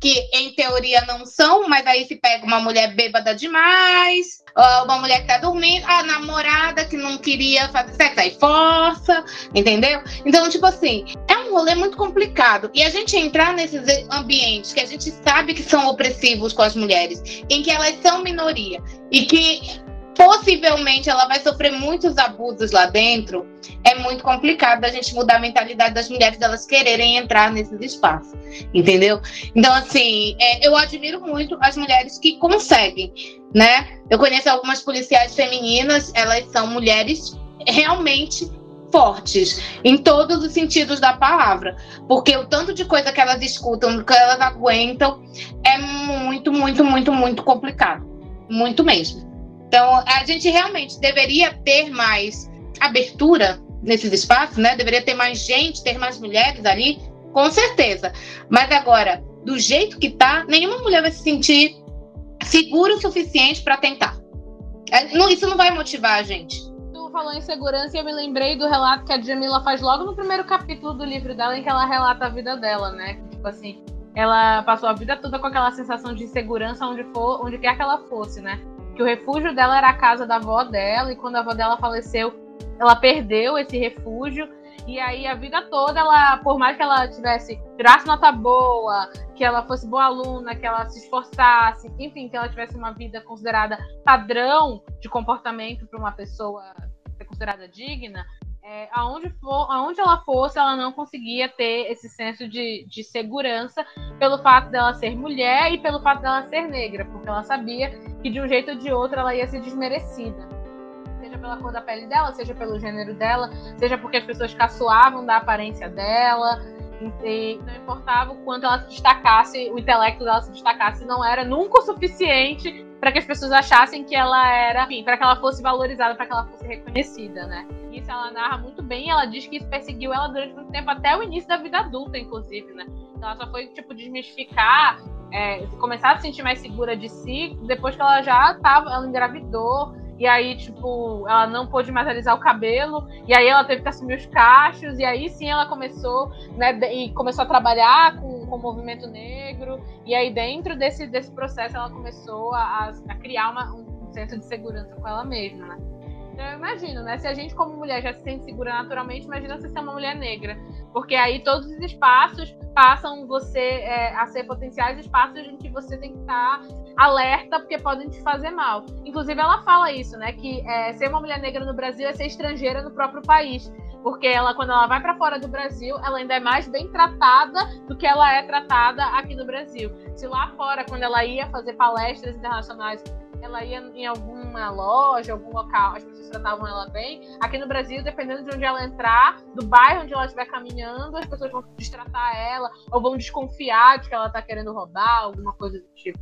que em teoria não são, mas aí se pega uma mulher bêbada demais, uma mulher que tá dormindo, a namorada que não queria fazer sexo, aí força, entendeu? Então, tipo assim, é um rolê muito complicado. E a gente entrar nesses ambientes que a gente sabe que são opressivos com as mulheres, em que elas são minoria, e que possivelmente ela vai sofrer muitos abusos lá dentro, é muito complicado a gente mudar a mentalidade das mulheres delas quererem entrar nesses espaços, entendeu? Então, assim, é, eu admiro muito as mulheres que conseguem, né? Eu conheço algumas policiais femininas, elas são mulheres realmente fortes em todos os sentidos da palavra, porque o tanto de coisa que elas escutam, que elas aguentam, é muito, muito, muito, muito complicado, muito mesmo. Então, a gente realmente deveria ter mais abertura nesses espaços, né? Deveria ter mais gente, ter mais mulheres ali, com certeza. Mas agora, do jeito que tá, nenhuma mulher vai se sentir segura o suficiente para tentar. É, isso não vai motivar a gente. Tu falou em segurança e eu me lembrei do relato que a Jamila faz logo no primeiro capítulo do livro dela, em que ela relata a vida dela, né? Tipo assim, ela passou a vida toda com aquela sensação de insegurança onde for, onde quer que ela fosse, né? Que o refúgio dela era a casa da avó dela, e quando a avó dela faleceu, ela perdeu esse refúgio. E aí a vida toda ela, por mais que ela tivesse tirasse nota boa, que ela fosse boa aluna, que ela se esforçasse, enfim, que ela tivesse uma vida considerada padrão de comportamento para uma pessoa ser considerada digna, é, aonde, for, aonde ela fosse, ela não conseguia ter esse senso de, de segurança pelo fato dela ser mulher e pelo fato dela ser negra, porque ela sabia que de um jeito ou de outro ela ia ser desmerecida. Seja pela cor da pele dela, seja pelo gênero dela, seja porque as pessoas caçoavam da aparência dela, e não importava o quanto ela se destacasse, o intelecto dela se destacasse, não era nunca o suficiente para que as pessoas achassem que ela era, enfim, para que ela fosse valorizada, para que ela fosse reconhecida, né? Isso ela narra muito bem, ela diz que isso perseguiu ela durante muito tempo, até o início da vida adulta, inclusive, né? Então ela só foi, tipo, desmistificar, é, começar a se sentir mais segura de si depois que ela já tava, ela engravidou, e aí, tipo, ela não pôde mais alisar o cabelo, e aí ela teve que assumir os cachos, e aí sim ela começou, né, e começou a trabalhar com, com o movimento negro, e aí dentro desse, desse processo ela começou a, a criar uma, um senso de segurança com ela mesma, né? Eu imagino, né? Se a gente, como mulher, já se sente segura naturalmente, imagina se ser uma mulher negra. Porque aí todos os espaços passam você é, a ser potenciais espaços em que você tem que estar alerta, porque podem te fazer mal. Inclusive, ela fala isso, né? Que é, ser uma mulher negra no Brasil é ser estrangeira no próprio país. Porque ela, quando ela vai para fora do Brasil, ela ainda é mais bem tratada do que ela é tratada aqui no Brasil. Se lá fora, quando ela ia fazer palestras internacionais ela ia em alguma loja, algum local, as pessoas tratavam ela bem. Aqui no Brasil, dependendo de onde ela entrar, do bairro onde ela estiver caminhando, as pessoas vão destratar ela ou vão desconfiar de que ela está querendo roubar, alguma coisa do tipo.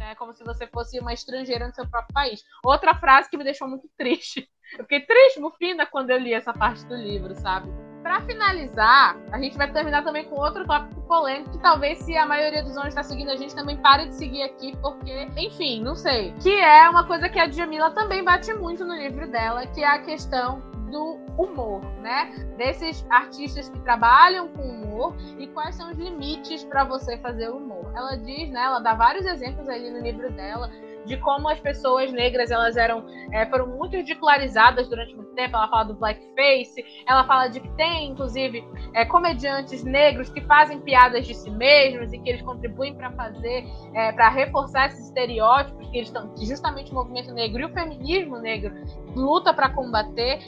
É como se você fosse uma estrangeira no seu próprio país. Outra frase que me deixou muito triste. Eu fiquei triste, Mufina, quando eu li essa parte do livro, sabe? Para finalizar, a gente vai terminar também com outro tópico polêmico que talvez se a maioria dos homens está seguindo a gente também pare de seguir aqui, porque, enfim, não sei. Que é uma coisa que a Djamila também bate muito no livro dela, que é a questão do humor, né? Desses artistas que trabalham com humor e quais são os limites para você fazer humor. Ela diz, né? Ela dá vários exemplos ali no livro dela de como as pessoas negras elas eram é, foram muito ridicularizadas durante muito tempo. Ela fala do blackface, ela fala de que tem, inclusive, é, comediantes negros que fazem piadas de si mesmos e que eles contribuem para fazer, é, para reforçar esses estereótipos que eles estão, justamente o movimento negro e o feminismo negro luta para combater.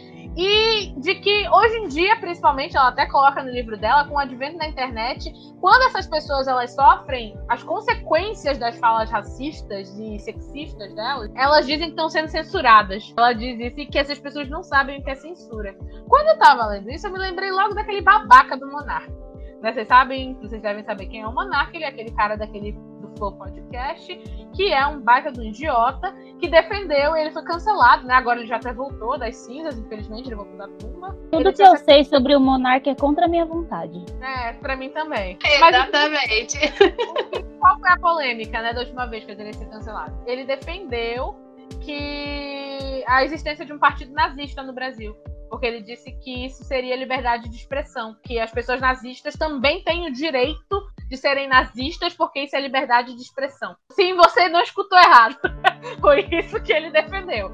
E de que hoje em dia, principalmente, ela até coloca no livro dela, com o advento da internet, quando essas pessoas elas sofrem as consequências das falas racistas e sexistas delas, elas dizem que estão sendo censuradas. Ela diz isso e que essas pessoas não sabem o que é censura. Quando eu tava lendo isso, eu me lembrei logo daquele babaca do Monarca. Vocês sabem, vocês devem saber quem é o Monarca, ele é aquele cara daquele Flow Podcast, que é um baita do idiota, que defendeu, ele foi cancelado, né? Agora ele já até voltou das cinzas, infelizmente, ele voltou da tumba. Tudo ele que eu sei sobre o Monarca é contra a minha vontade. É, pra mim também. Exatamente. Mas, qual foi a polêmica, né, da última vez que ele ser cancelado? Ele defendeu que a existência de um partido nazista no Brasil porque ele disse que isso seria liberdade de expressão, que as pessoas nazistas também têm o direito de serem nazistas, porque isso é liberdade de expressão. Sim, você não escutou errado. foi isso que ele defendeu.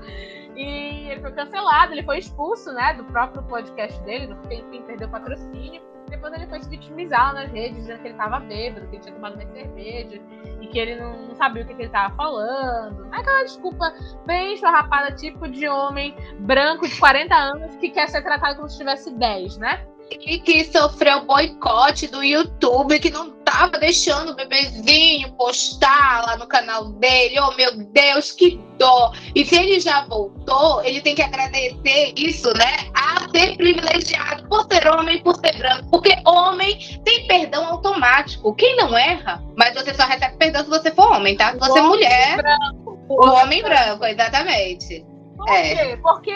E ele foi cancelado, ele foi expulso, né, do próprio podcast dele, do enfim, perdeu patrocínio. Depois ele foi se vitimizar nas redes, dizendo que ele estava bêbado, que ele tinha tomado mais cerveja e que ele não, não sabia o que, que ele estava falando. Aquela desculpa bem esfarrapada, tipo de homem branco de 40 anos que quer ser tratado como se tivesse 10, né? E que sofreu boicote do YouTube, que não tava deixando o bebezinho postar lá no canal dele. Oh, meu Deus, que dó! E se ele já voltou, ele tem que agradecer isso, né? A ser privilegiado por ser homem, por ser branco. Porque homem tem perdão automático. Quem não erra, mas você só recebe perdão se você for homem, tá? Se você é mulher. Branco. O homem branco, exatamente. Por é. quê? Porque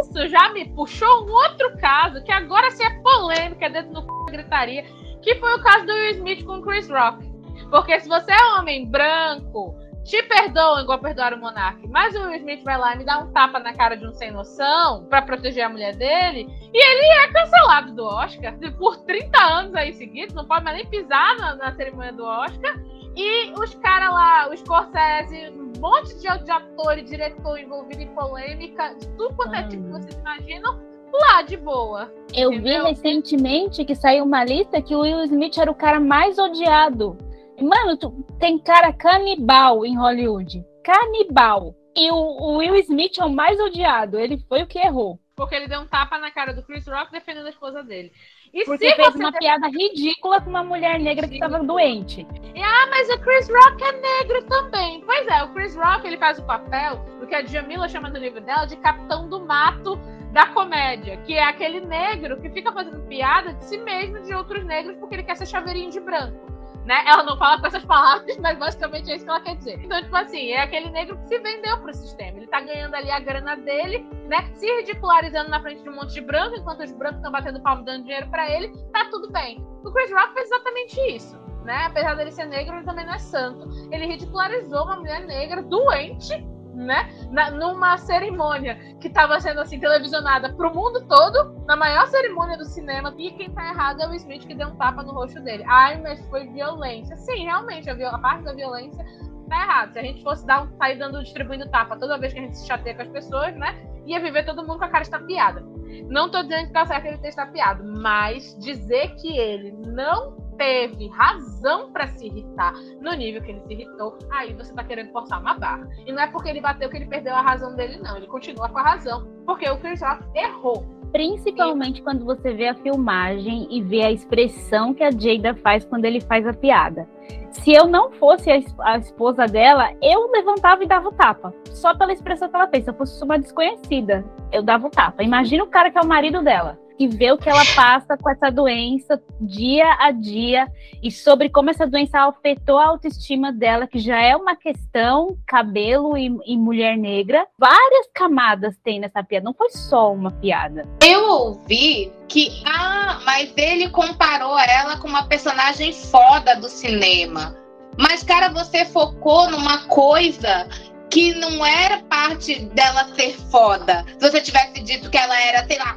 isso já me puxou um outro caso, que agora sim é polêmica dentro do c... gritaria, que foi o caso do Will Smith com Chris Rock. Porque se você é homem branco, te perdoam igual perdoaram o Monark, mas o Will Smith vai lá e me dá um tapa na cara de um sem noção para proteger a mulher dele, e ele é cancelado do Oscar por 30 anos aí seguidos, não pode mais nem pisar na, na cerimônia do Oscar. E os caras lá, os Scorsese, um monte de, de ator e diretor envolvido em polêmica, de tudo quanto é tipo que vocês imaginam, lá de boa. Eu entendeu? vi recentemente que saiu uma lista que o Will Smith era o cara mais odiado. Mano, tu, tem cara canibal em Hollywood. Canibal. E o, o Will Smith é o mais odiado. Ele foi o que errou. Porque ele deu um tapa na cara do Chris Rock defendendo a esposa dele. E Porque fez uma piada ridícula com uma mulher negra que estava doente. E, ah, mas o Chris Rock é negro também. Pois é, o Chris Rock ele faz o papel do que a Jamila chama no livro dela de capitão do mato da comédia, que é aquele negro que fica fazendo piada de si mesmo de outros negros porque ele quer ser chaveirinho de branco né? Ela não fala com essas palavras, mas basicamente é isso que ela quer dizer. Então, tipo assim, é aquele negro que se vendeu pro sistema. Ele tá ganhando ali a grana dele, né? Se ridicularizando na frente de um monte de branco, enquanto os brancos estão batendo palmo dando dinheiro para ele, tá tudo bem. O Chris Rock fez exatamente isso. Né? Apesar dele ser negro, ele também não é santo. Ele ridicularizou uma mulher negra doente né? Na, numa cerimônia que estava sendo assim televisionada para o mundo todo, na maior cerimônia do cinema, e quem tá errado é o Smith que deu um tapa no rosto dele. Ai, mas foi violência. Sim, realmente, a, a parte da violência tá errado. Se a gente fosse dar um, sair dando, distribuindo tapa toda vez que a gente se chateia com as pessoas, né? Ia viver todo mundo com a cara estapeada. Não tô dizendo que tá certo ele ter estapeado, mas dizer que ele não teve razão para se irritar no nível que ele se irritou, aí você tá querendo forçar uma barra. E não é porque ele bateu que ele perdeu a razão dele, não. Ele continua com a razão, porque o Chris Rock errou. Principalmente e... quando você vê a filmagem e vê a expressão que a Jada faz quando ele faz a piada. Se eu não fosse a, esposa dela, eu levantava e dava o tapa. Só pela expressão que ela fez. Se eu fosse uma desconhecida, eu dava o tapa. Imagina o cara que é o marido dela e ver o que ela passa com essa doença dia a dia e sobre como essa doença afetou a autoestima dela, que já é uma questão cabelo e, e mulher negra. Várias camadas tem nessa piada, não foi só uma piada. Eu ouvi que, ah, mas ele comparou ela com uma personagem foda do cinema. Mas, cara, você focou numa coisa que não era parte dela ser foda. Se você tivesse dito que ela era, sei lá,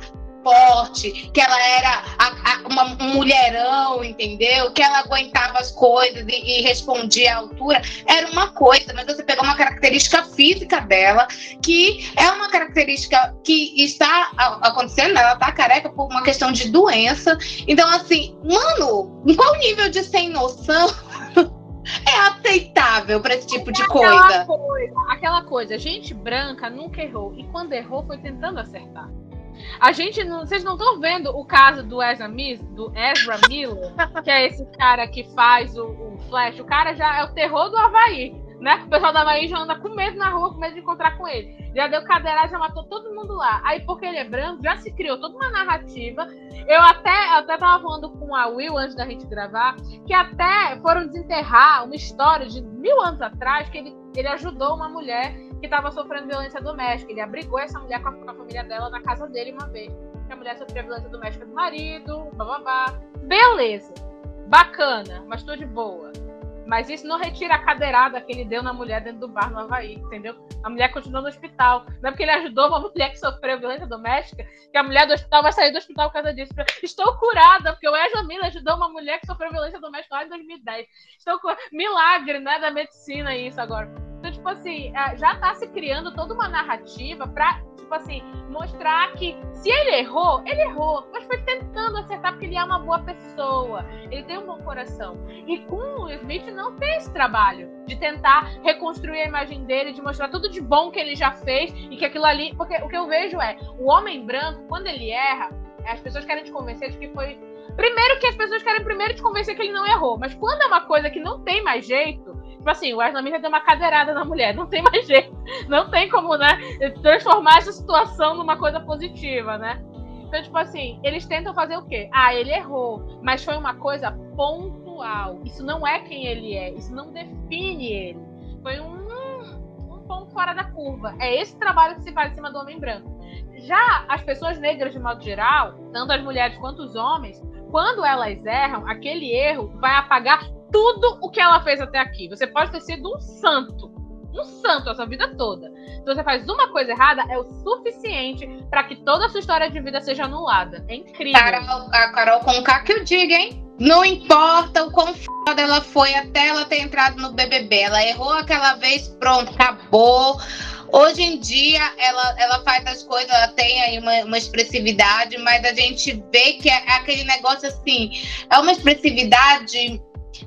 que ela era a, a, uma, um mulherão, entendeu? Que ela aguentava as coisas e, e, respondia à altura, era uma coisa, mas você pegou uma característica física dela, que é uma característica que está acontecendo, ela tá careca por uma questão de doença. Então, assim, mano, em qual nível de sem noção é aceitável para esse tipo de coisa. coisa? Aquela coisa, gente branca nunca errou. E quando errou, foi tentando acertar. A gente não. Vocês não estão vendo o caso do Ezra, do Ezra Miller, que é esse cara que faz o, o, Flash. O cara já é o terror do Havaí. Né? O pessoal da Havaí já anda com medo na rua, com medo de encontrar com ele. Já deu cadeirada, já matou todo mundo lá. Aí, porque ele é branco, já se criou toda uma narrativa. Eu até, até tava falando com a Will antes da gente gravar, que até foram desenterrar uma história de mil anos atrás que ele, ele ajudou uma mulher que estava sofrendo violência doméstica. Ele abrigou essa mulher com a, com a, família dela na casa dele uma vez. A mulher sofria violência doméstica do marido, bababá. Beleza. Bacana, mas tô de boa. Mas isso não retira a cadeirada que ele deu na mulher dentro do bar no Havaí, entendeu? A mulher continua no hospital. Não é porque ele ajudou uma mulher que sofreu violência doméstica que a mulher do hospital vai sair do hospital por causa disso. Estou curada, porque o Ezra Miller ajudou uma mulher que sofreu violência doméstica lá em 2010. Estou curada. Milagre, né, da medicina isso agora. Então, tipo assim, é, já tá se criando toda uma narrativa pra, tipo assim, mostrar que se ele errou, ele errou, mas foi tentando acertar porque ele é uma boa pessoa, ele tem um bom coração. E com o Smith não tem esse trabalho de tentar reconstruir a imagem dele, de mostrar tudo de bom que ele já fez e que aquilo ali. Porque o que eu vejo é, o homem branco, quando ele erra, as pessoas querem te convencer de que foi. Primeiro que as pessoas querem primeiro te convencer que ele não errou, mas quando é uma coisa que não tem mais jeito, Tipo assim, o já deu uma cadeirada na mulher, não tem mais jeito. Não tem como, né, transformar essa situação numa coisa positiva, né? Então, tipo assim, eles tentam fazer o quê? Ah, ele errou, mas foi uma coisa pontual. Isso não é quem ele é, isso não define ele. Foi um, um ponto fora da curva. É esse trabalho que se faz em cima do homem branco. Já as pessoas negras, de modo geral, tanto as mulheres quanto os homens, quando elas erram, aquele erro vai apagar tudo o que ela fez até aqui. Você pode ter sido um santo. Um santo a sua vida toda. Se você faz uma coisa errada, é o suficiente para que toda a sua história de vida seja anulada. É incrível. Carol, a Carol com K que eu diga, hein? Não importa o quão foda ela foi até ela ter entrado no BBB. Ela errou aquela vez, pronto, acabou. Hoje em dia, ela, ela faz as coisas, ela tem aí uma, uma expressividade, mas a gente vê que é aquele negócio assim, é uma expressividade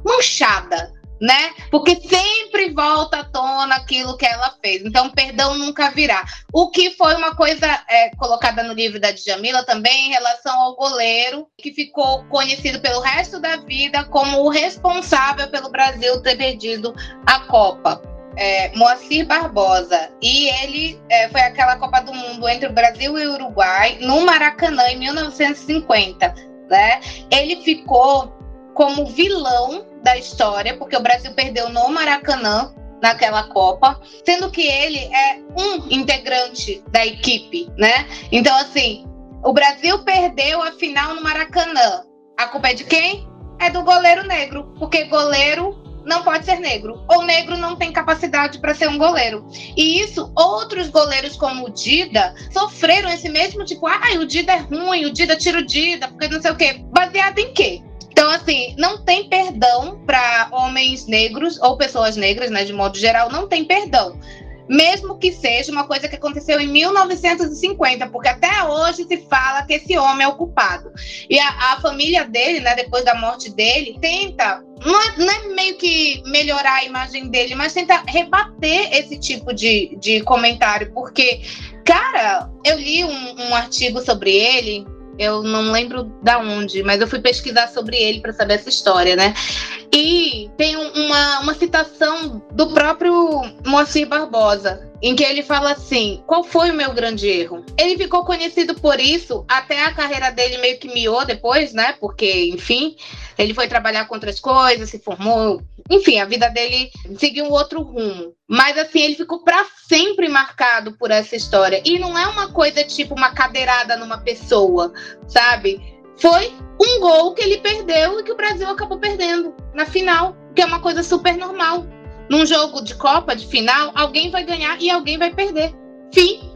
manchada, né? Porque sempre volta à tona aquilo que ela fez. Então, perdão nunca virá. O que foi uma coisa é, colocada no livro da Djamila também em relação ao goleiro, que ficou conhecido pelo resto da vida como o responsável pelo Brasil ter perdido a Copa. É, Moacir Barbosa. E ele é, foi aquela Copa do Mundo entre o Brasil e o Uruguai no Maracanã em 1950. Né? Ele ficou como vilão da história, porque o Brasil perdeu no Maracanã naquela Copa, sendo que ele é um integrante da equipe, né? Então, assim, o Brasil perdeu a final no Maracanã. A culpa é de quem? É do goleiro negro, porque goleiro não pode ser negro, ou negro não tem capacidade para ser um goleiro. E isso, outros goleiros como o Dida sofreram esse mesmo tipo, ah, o Dida é ruim, o Dida tira o Dida, porque não sei o quê. Baseado em quê? Então, assim, não tem perdão para homens negros ou pessoas negras, né, de modo geral, não tem perdão. Mesmo que seja uma coisa que aconteceu em 1950, porque até hoje se fala que esse homem é o culpado. E a, a família dele, né, depois da morte dele, tenta não é, não é, meio que melhorar a imagem dele, mas tenta rebater esse tipo de, de comentário, porque, cara, eu li um, um artigo sobre ele eu não lembro da onde, mas eu fui pesquisar sobre ele para saber essa história, né? E tem uma, uma citação do próprio Moacir Barbosa, em que ele fala assim: qual foi o meu grande erro? Ele ficou conhecido por isso, até a carreira dele meio que miou depois, né? Porque, enfim, ele foi trabalhar com outras coisas, se formou, enfim, a vida dele seguiu um outro rumo. Mas assim, ele ficou para sempre marcado por essa história. E não é uma coisa tipo uma cadeirada numa pessoa, sabe? Foi um gol que ele perdeu e que o Brasil acabou perdendo na final, que é uma coisa super normal. Num jogo de Copa, de final, alguém vai ganhar e alguém vai perder. Fim.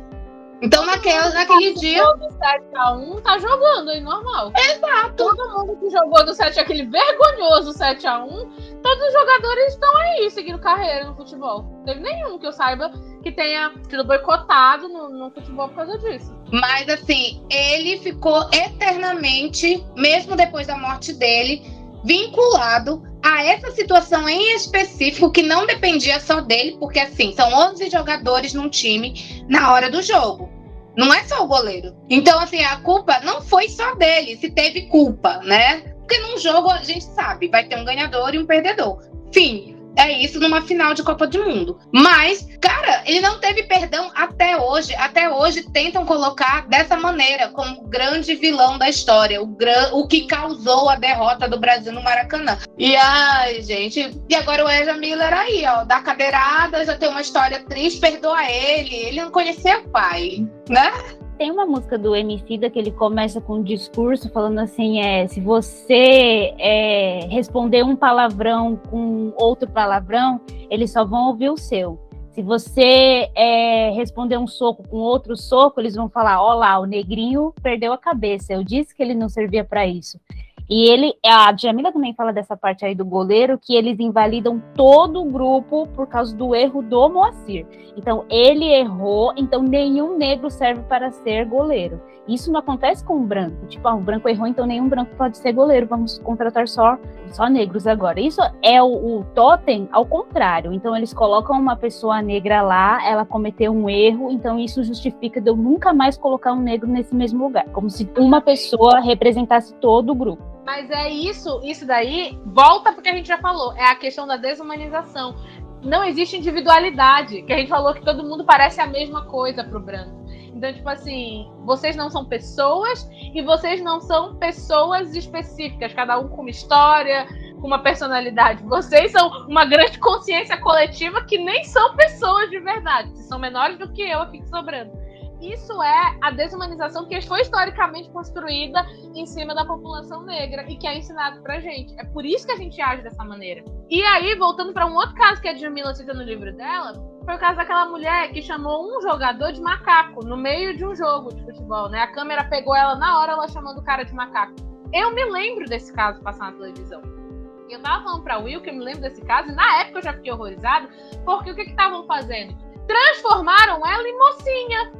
Então, naquele, naquele dia. do 7x1 tá jogando aí normal. Exato. Todo mundo que jogou do 7 aquele vergonhoso 7x1, todos os jogadores estão aí seguindo carreira no futebol. Não teve nenhum que eu saiba que tenha sido boicotado no, no futebol por causa disso. Mas assim, ele ficou eternamente, mesmo depois da morte dele, vinculado a essa situação em específico que não dependia só dele, porque assim, são 11 jogadores num time na hora do jogo. Não é só o goleiro. Então, assim, a culpa não foi só dele, se teve culpa, né? Porque num jogo a gente sabe, vai ter um ganhador e um perdedor. Fim é isso numa final de Copa do Mundo. Mas, cara, ele não teve perdão até hoje. Até hoje tentam colocar dessa maneira, como grande vilão da história, o, gran... o que causou a derrota do Brasil no Maracanã. E ai, gente, e agora o Ezra Miller aí, ó, da cadeirada, já tem uma história triste, perdoa ele. Ele não conhecia o pai, né? Tem uma música do Emicida que ele começa com um discurso falando assim, é, se você é, responder um palavrão com outro palavrão, eles só vão ouvir o seu. Se você é, responder um soco com outro soco, eles vão falar, ó lá, o negrinho perdeu a cabeça, eu disse que ele não servia para isso. E ele, a Jamila também fala dessa parte aí do goleiro, que eles invalidam todo o grupo por causa do erro do Moacir. Então, ele errou, então nenhum negro serve para ser goleiro. Isso não acontece com o branco. Tipo, ah, o branco errou, então nenhum branco pode ser goleiro. Vamos contratar só, só negros agora. Isso é o, o totem ao contrário. Então, eles colocam uma pessoa negra lá, ela cometeu um erro, então isso justifica de eu nunca mais colocar um negro nesse mesmo lugar. Como se uma pessoa representasse todo o grupo. Mas é isso, isso daí volta porque a gente já falou, é a questão da desumanização. Não existe individualidade, que a gente falou que todo mundo parece a mesma coisa pro branco. Então, tipo assim, vocês não são pessoas e vocês não são pessoas específicas, cada um com uma história, com uma personalidade. Vocês são uma grande consciência coletiva que nem são pessoas de verdade, que são menores do que eu aqui sobrando isso é a desumanização que foi historicamente construída em cima da população negra e que é ensinado pra gente. É por isso que a gente age dessa maneira. E aí, voltando para um outro caso que a Jamila cita no livro dela, foi o caso daquela mulher que chamou um jogador de macaco no meio de um jogo de futebol, né? A câmera pegou ela na hora, ela chamando o cara de macaco. Eu me lembro desse caso passar na televisão. Eu tava falando pra Will que eu me lembro desse caso, e na época eu já fiquei horrorizada, porque o que estavam fazendo? Transformaram ela em mocinha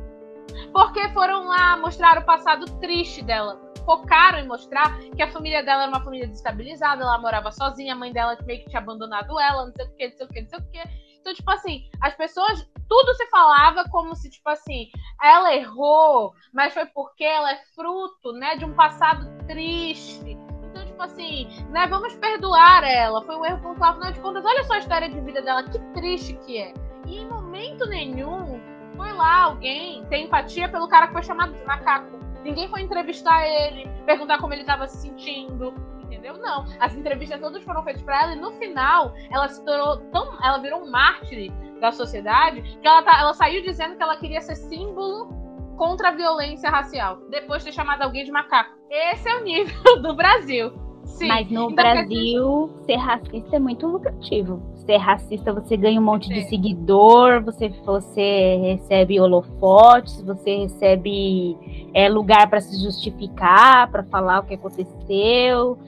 porque foram lá mostrar o passado triste dela. Focaram em mostrar que a família dela era uma família desestabilizada, ela morava sozinha, a mãe dela meio que tinha abandonado ela, não sei o que, não sei o que, não sei o que. Então, tipo assim, as pessoas, tudo se falava como se, tipo assim, ela errou, mas foi porque ela é fruto, né, de um passado triste. Então, tipo assim, né, vamos perdoar ela, foi um erro pontual, afinal de contas, olha só a história de vida dela, que triste que é. E em momento nenhum foi lá alguém ter empatia pelo cara que foi chamado de macaco. Ninguém foi entrevistar ele, perguntar como ele estava se sentindo, entendeu? Não. As entrevistas todas foram feitas para ela e no final ela se tornou tão, ela virou um mártir da sociedade que ela, tá, ela saiu dizendo que ela queria ser símbolo contra a violência racial, depois de ter chamado alguém de macaco. Esse é o nível do Brasil. Sim. Mas no então, Brasil, ser racista é muito lucrativo ser racista, você ganha um monte de seguidor, você, você recebe holofotes, você recebe é, lugar para se justificar, para falar o que aconteceu,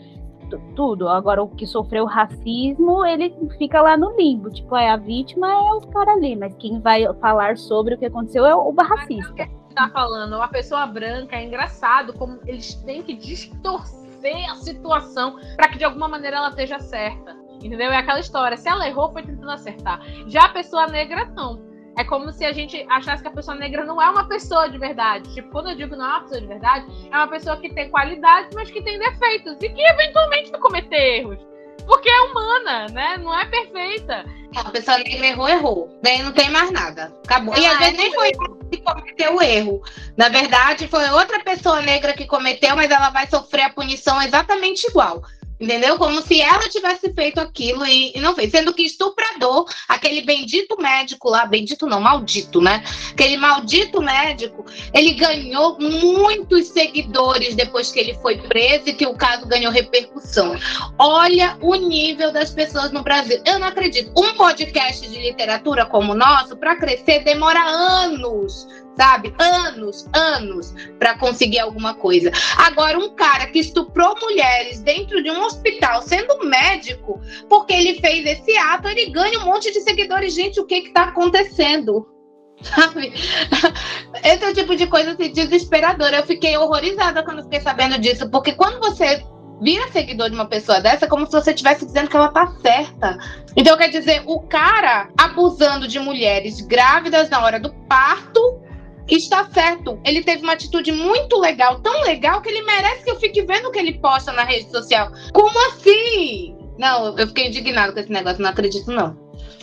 tudo. Agora, o que sofreu racismo, ele fica lá no limbo. Tipo, é a vítima é o cara ali, mas quem vai falar sobre o que aconteceu é o racista. Tá falando, uma pessoa branca é engraçado como eles têm que distorcer a situação para que de alguma maneira ela esteja certa. Entendeu? É aquela história. Se ela errou, foi tentando acertar. Já a pessoa negra, não. É como se a gente achasse que a pessoa negra não é uma pessoa de verdade. Tipo, quando eu digo não é uma pessoa de verdade, é uma pessoa que tem qualidade, mas que tem defeitos. E que eventualmente vai cometer erros. Porque é humana, né? Não é perfeita. A pessoa negra errou, errou. Daí não tem mais nada. Acabou. Ela e às vezes nem foi que cometeu o erro. Na verdade, foi outra pessoa negra que cometeu, mas ela vai sofrer a punição exatamente igual Entendeu? Como se ela tivesse feito aquilo e, e, não fez. Sendo que estuprador, aquele bendito médico lá, bendito não, maldito, né? Aquele maldito médico, ele ganhou muitos seguidores depois que ele foi preso e que o caso ganhou repercussão. Olha o nível das pessoas no Brasil. Eu não acredito. Um podcast de literatura como o nosso, para crescer, demora anos sabe? Anos, anos para conseguir alguma coisa. Agora, um cara que estuprou mulheres dentro de um hospital, sendo médico, porque ele fez esse ato, ele ganha um monte de seguidores. Gente, o que que tá acontecendo? Sabe? Esse é tipo de coisa assim, desesperadora. Eu fiquei horrorizada quando fiquei sabendo disso, porque quando você vira seguidor de uma pessoa dessa, é como se você estivesse dizendo que ela tá certa. Então, quer dizer, o cara abusando de mulheres grávidas na hora do parto está certo. Ele teve uma atitude muito legal, tão legal que ele merece que eu fique vendo o que ele posta na rede social. Como assim? Não, eu fiquei indignado com esse negócio, não acredito não.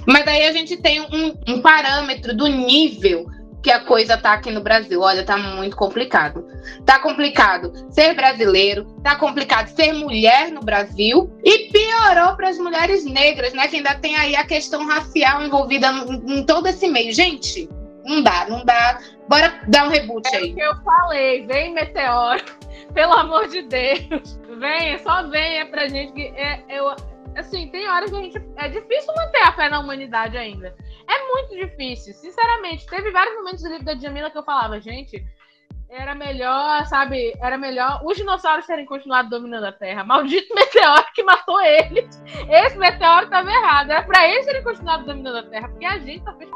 Mas daí a gente tem um, um parâmetro do nível que a coisa tá aqui no Brasil. Olha, tá muito complicado. Tá complicado ser brasileiro, tá complicado ser mulher no Brasil e piorou para as mulheres negras, né? Que ainda tem aí a questão racial envolvida em todo esse meio. Gente, não dá, não dá. Bora dar um reboot é aí. É eu falei, vem meteoro. Pelo amor de Deus. Venha, só venha pra gente que é, eu, assim, tem horas que a gente. É difícil manter a fé na humanidade ainda. É muito difícil, sinceramente. Teve vários momentos do livro da Djamila que eu falava, gente, era melhor, sabe? Era melhor os dinossauros terem continuado dominando a Terra. Maldito meteoro que matou eles. Esse meteoro tava errado. Era pra eles terem continuado dominando a Terra, porque a gente tá fez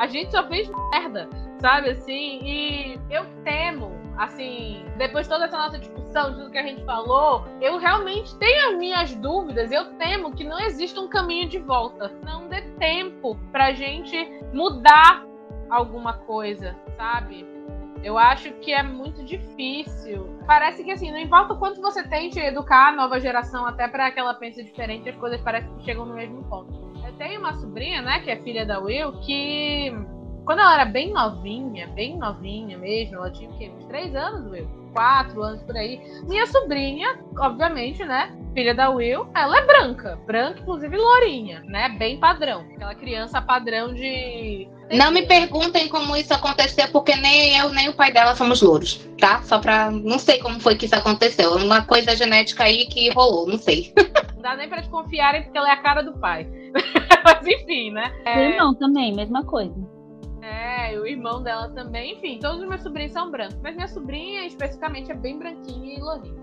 a gente só fez merda, sabe? Assim, e eu temo, assim, depois de toda essa nossa discussão, de tudo que a gente falou, eu realmente tenho as minhas dúvidas. Eu temo que não exista um caminho de volta. Não dê tempo pra gente mudar alguma coisa, sabe? Eu acho que é muito difícil. Parece que assim, não importa o quanto você tente educar a nova geração até para que ela pense diferente, as coisas parecem que chegam no mesmo ponto. Tenho uma sobrinha, né, que é filha da Will, que quando ela era bem novinha, bem novinha mesmo, ela tinha o quê? Uns três anos, Will? Quatro anos por aí. Minha sobrinha, obviamente, né? Filha da Will, ela é branca. Branca, inclusive lourinha, né? Bem padrão. Aquela criança padrão de. Não me perguntem como isso aconteceu, porque nem eu nem o pai dela somos louros, tá? Só pra. Não sei como foi que isso aconteceu. Uma coisa genética aí que rolou, não sei. Não dá nem pra desconfiarem porque ela é a cara do pai. Mas enfim, né? É... O irmão também, mesma coisa. É, o irmão dela também. Enfim, todos os meus sobrinhos são brancos. Mas minha sobrinha, especificamente, é bem branquinha e lourinha.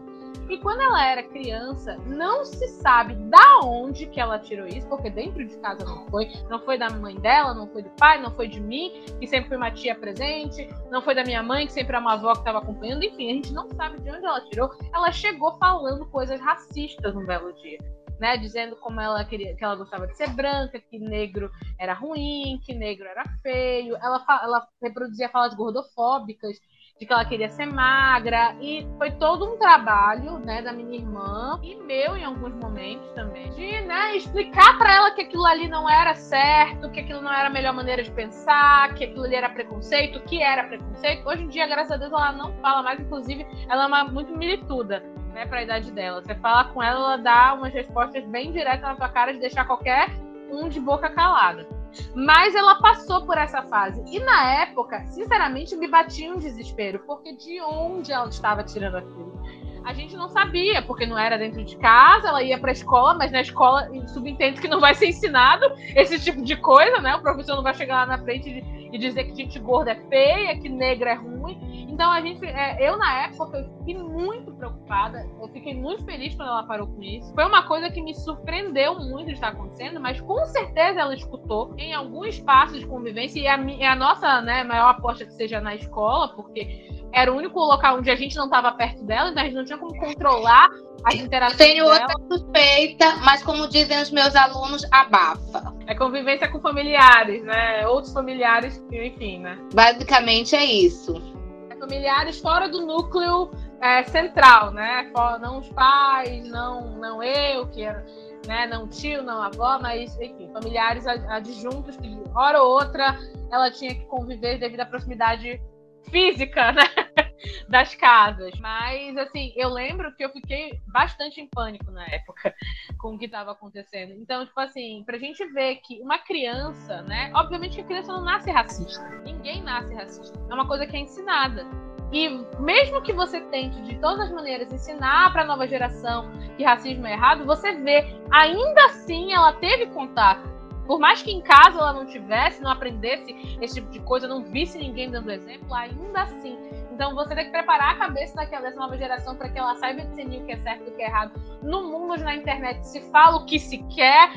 E quando ela era criança, não se sabe da onde que ela tirou isso, porque dentro de casa não foi. Não foi da mãe dela, não foi do pai, não foi de mim, que sempre foi uma tia presente, não foi da minha mãe, que sempre era uma avó que estava acompanhando. Enfim, a gente não sabe de onde ela tirou. Ela chegou falando coisas racistas um belo dia né, dizendo como ela queria, que ela gostava de ser branca, que negro era ruim, que negro era feio. Ela, ela reproduzia falas gordofóbicas, de que ela queria ser magra e foi todo um trabalho, né, da minha irmã e meu em alguns momentos também, de, né, explicar para ela que aquilo ali não era certo, que aquilo não era a melhor maneira de pensar, que aquilo ali era preconceito, que era preconceito. Hoje em dia, graças a Deus, ela não fala mais, inclusive, ela é uma, muito milituda né, para a idade dela. Você fala com ela, ela dá umas respostas bem diretas na tua cara de deixar qualquer um de boca calada. Mas ela passou por essa fase. E na época, sinceramente, me batia um desespero, porque de onde ela estava tirando aquilo? A gente não sabia, porque não era dentro de casa, ela ia para a escola, mas na escola subentende que não vai ser ensinado esse tipo de coisa, né? O professor não vai chegar lá na frente e dizer que gente gorda é feia, que negra é ruim. Então a gente, é, eu na época eu fiquei muito preocupada, eu fiquei muito feliz quando ela parou com isso. Foi uma coisa que me surpreendeu muito de estar acontecendo, mas com certeza ela escutou em algum espaço de convivência e a, a nossa né, maior aposta que seja na escola, porque era o único local onde a gente não estava perto dela, então a gente não tinha como controlar as interações. Tenho dela. outra suspeita, mas como dizem os meus alunos, abafa. É convivência com familiares, né? Outros familiares, enfim, né? Basicamente é isso. É familiares fora do núcleo é, central, né? Não os pais, não, não eu, que era, né? Não tio, não avó, mas enfim, familiares adjuntos que hora ou outra ela tinha que conviver devido à proximidade física, né? das casas. Mas, assim, eu lembro que eu fiquei bastante em pânico na época com o que estava acontecendo. Então, tipo assim, pra gente ver que uma criança, né? Obviamente que a criança não nasce racista. Ninguém nasce racista. É uma coisa que é ensinada. E mesmo que você tente de todas as maneiras ensinar para a nova geração que racismo é errado, você vê, ainda assim ela teve contato. Por mais que em casa ela não tivesse, não aprendesse esse tipo de coisa, não visse ninguém dando exemplo, ainda assim. Então você tem que preparar a cabeça daquela dessa nova geração para que ela saiba discernir o que é certo e o que é errado. No mundo onde na internet se fala o que se quer,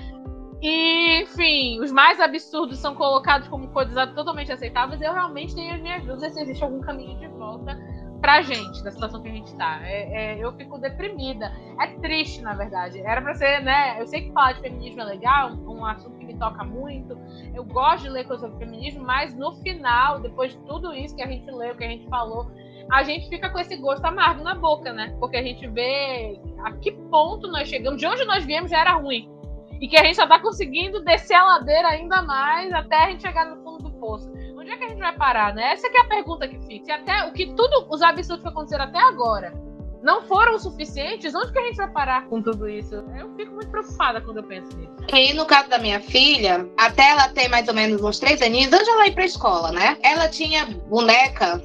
e, enfim, os mais absurdos são colocados como coisas totalmente aceitáveis. Eu realmente tenho as minhas dúvidas se existe algum caminho de volta pra gente, da situação que a gente tá. É, é, eu fico deprimida. É triste, na verdade. Era pra ser, né? Eu sei que falar de feminismo é legal, um, um assunto que me toca muito. Eu gosto de ler coisas sobre feminismo, mas no final, depois de tudo isso que a gente leu, que a gente falou, a gente fica com esse gosto amargo na boca, né? Porque a gente vê a que ponto nós chegamos, de onde nós viemos já era ruim e que a gente só tá conseguindo descer a ladeira ainda mais até a gente chegar no fundo do poço. Onde é que a gente vai parar, né? Essa é a pergunta que fica. Se até o que tudo, os absurdos que aconteceram até agora não foram suficientes, onde que a gente vai parar com tudo isso? Eu fico muito preocupada quando eu penso nisso. E no caso da minha filha, até ela ter mais ou menos uns três aninhos, antes ela ir pra escola, né? Ela tinha boneca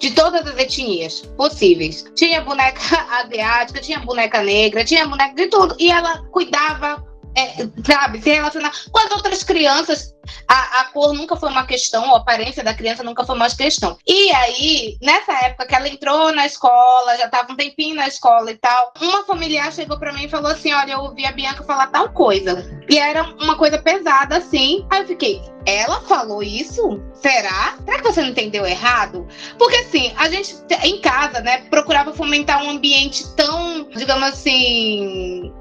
de todas as etnias possíveis. Tinha boneca asiática, tinha boneca negra, tinha boneca de tudo. E ela cuidava é, sabe, se relacionar com as outras crianças. A, a, cor nunca foi uma questão, a aparência da criança nunca foi uma questão. E aí, nessa época que ela entrou na escola, já estava um tempinho na escola e tal, uma familiar chegou para mim e falou assim: Olha, eu ouvi a Bianca falar tal coisa. E era uma coisa pesada, assim. Aí eu fiquei, ela falou isso? Será? Será que você não entendeu errado? Porque assim, a gente em casa, né, procurava fomentar um ambiente tão, digamos assim,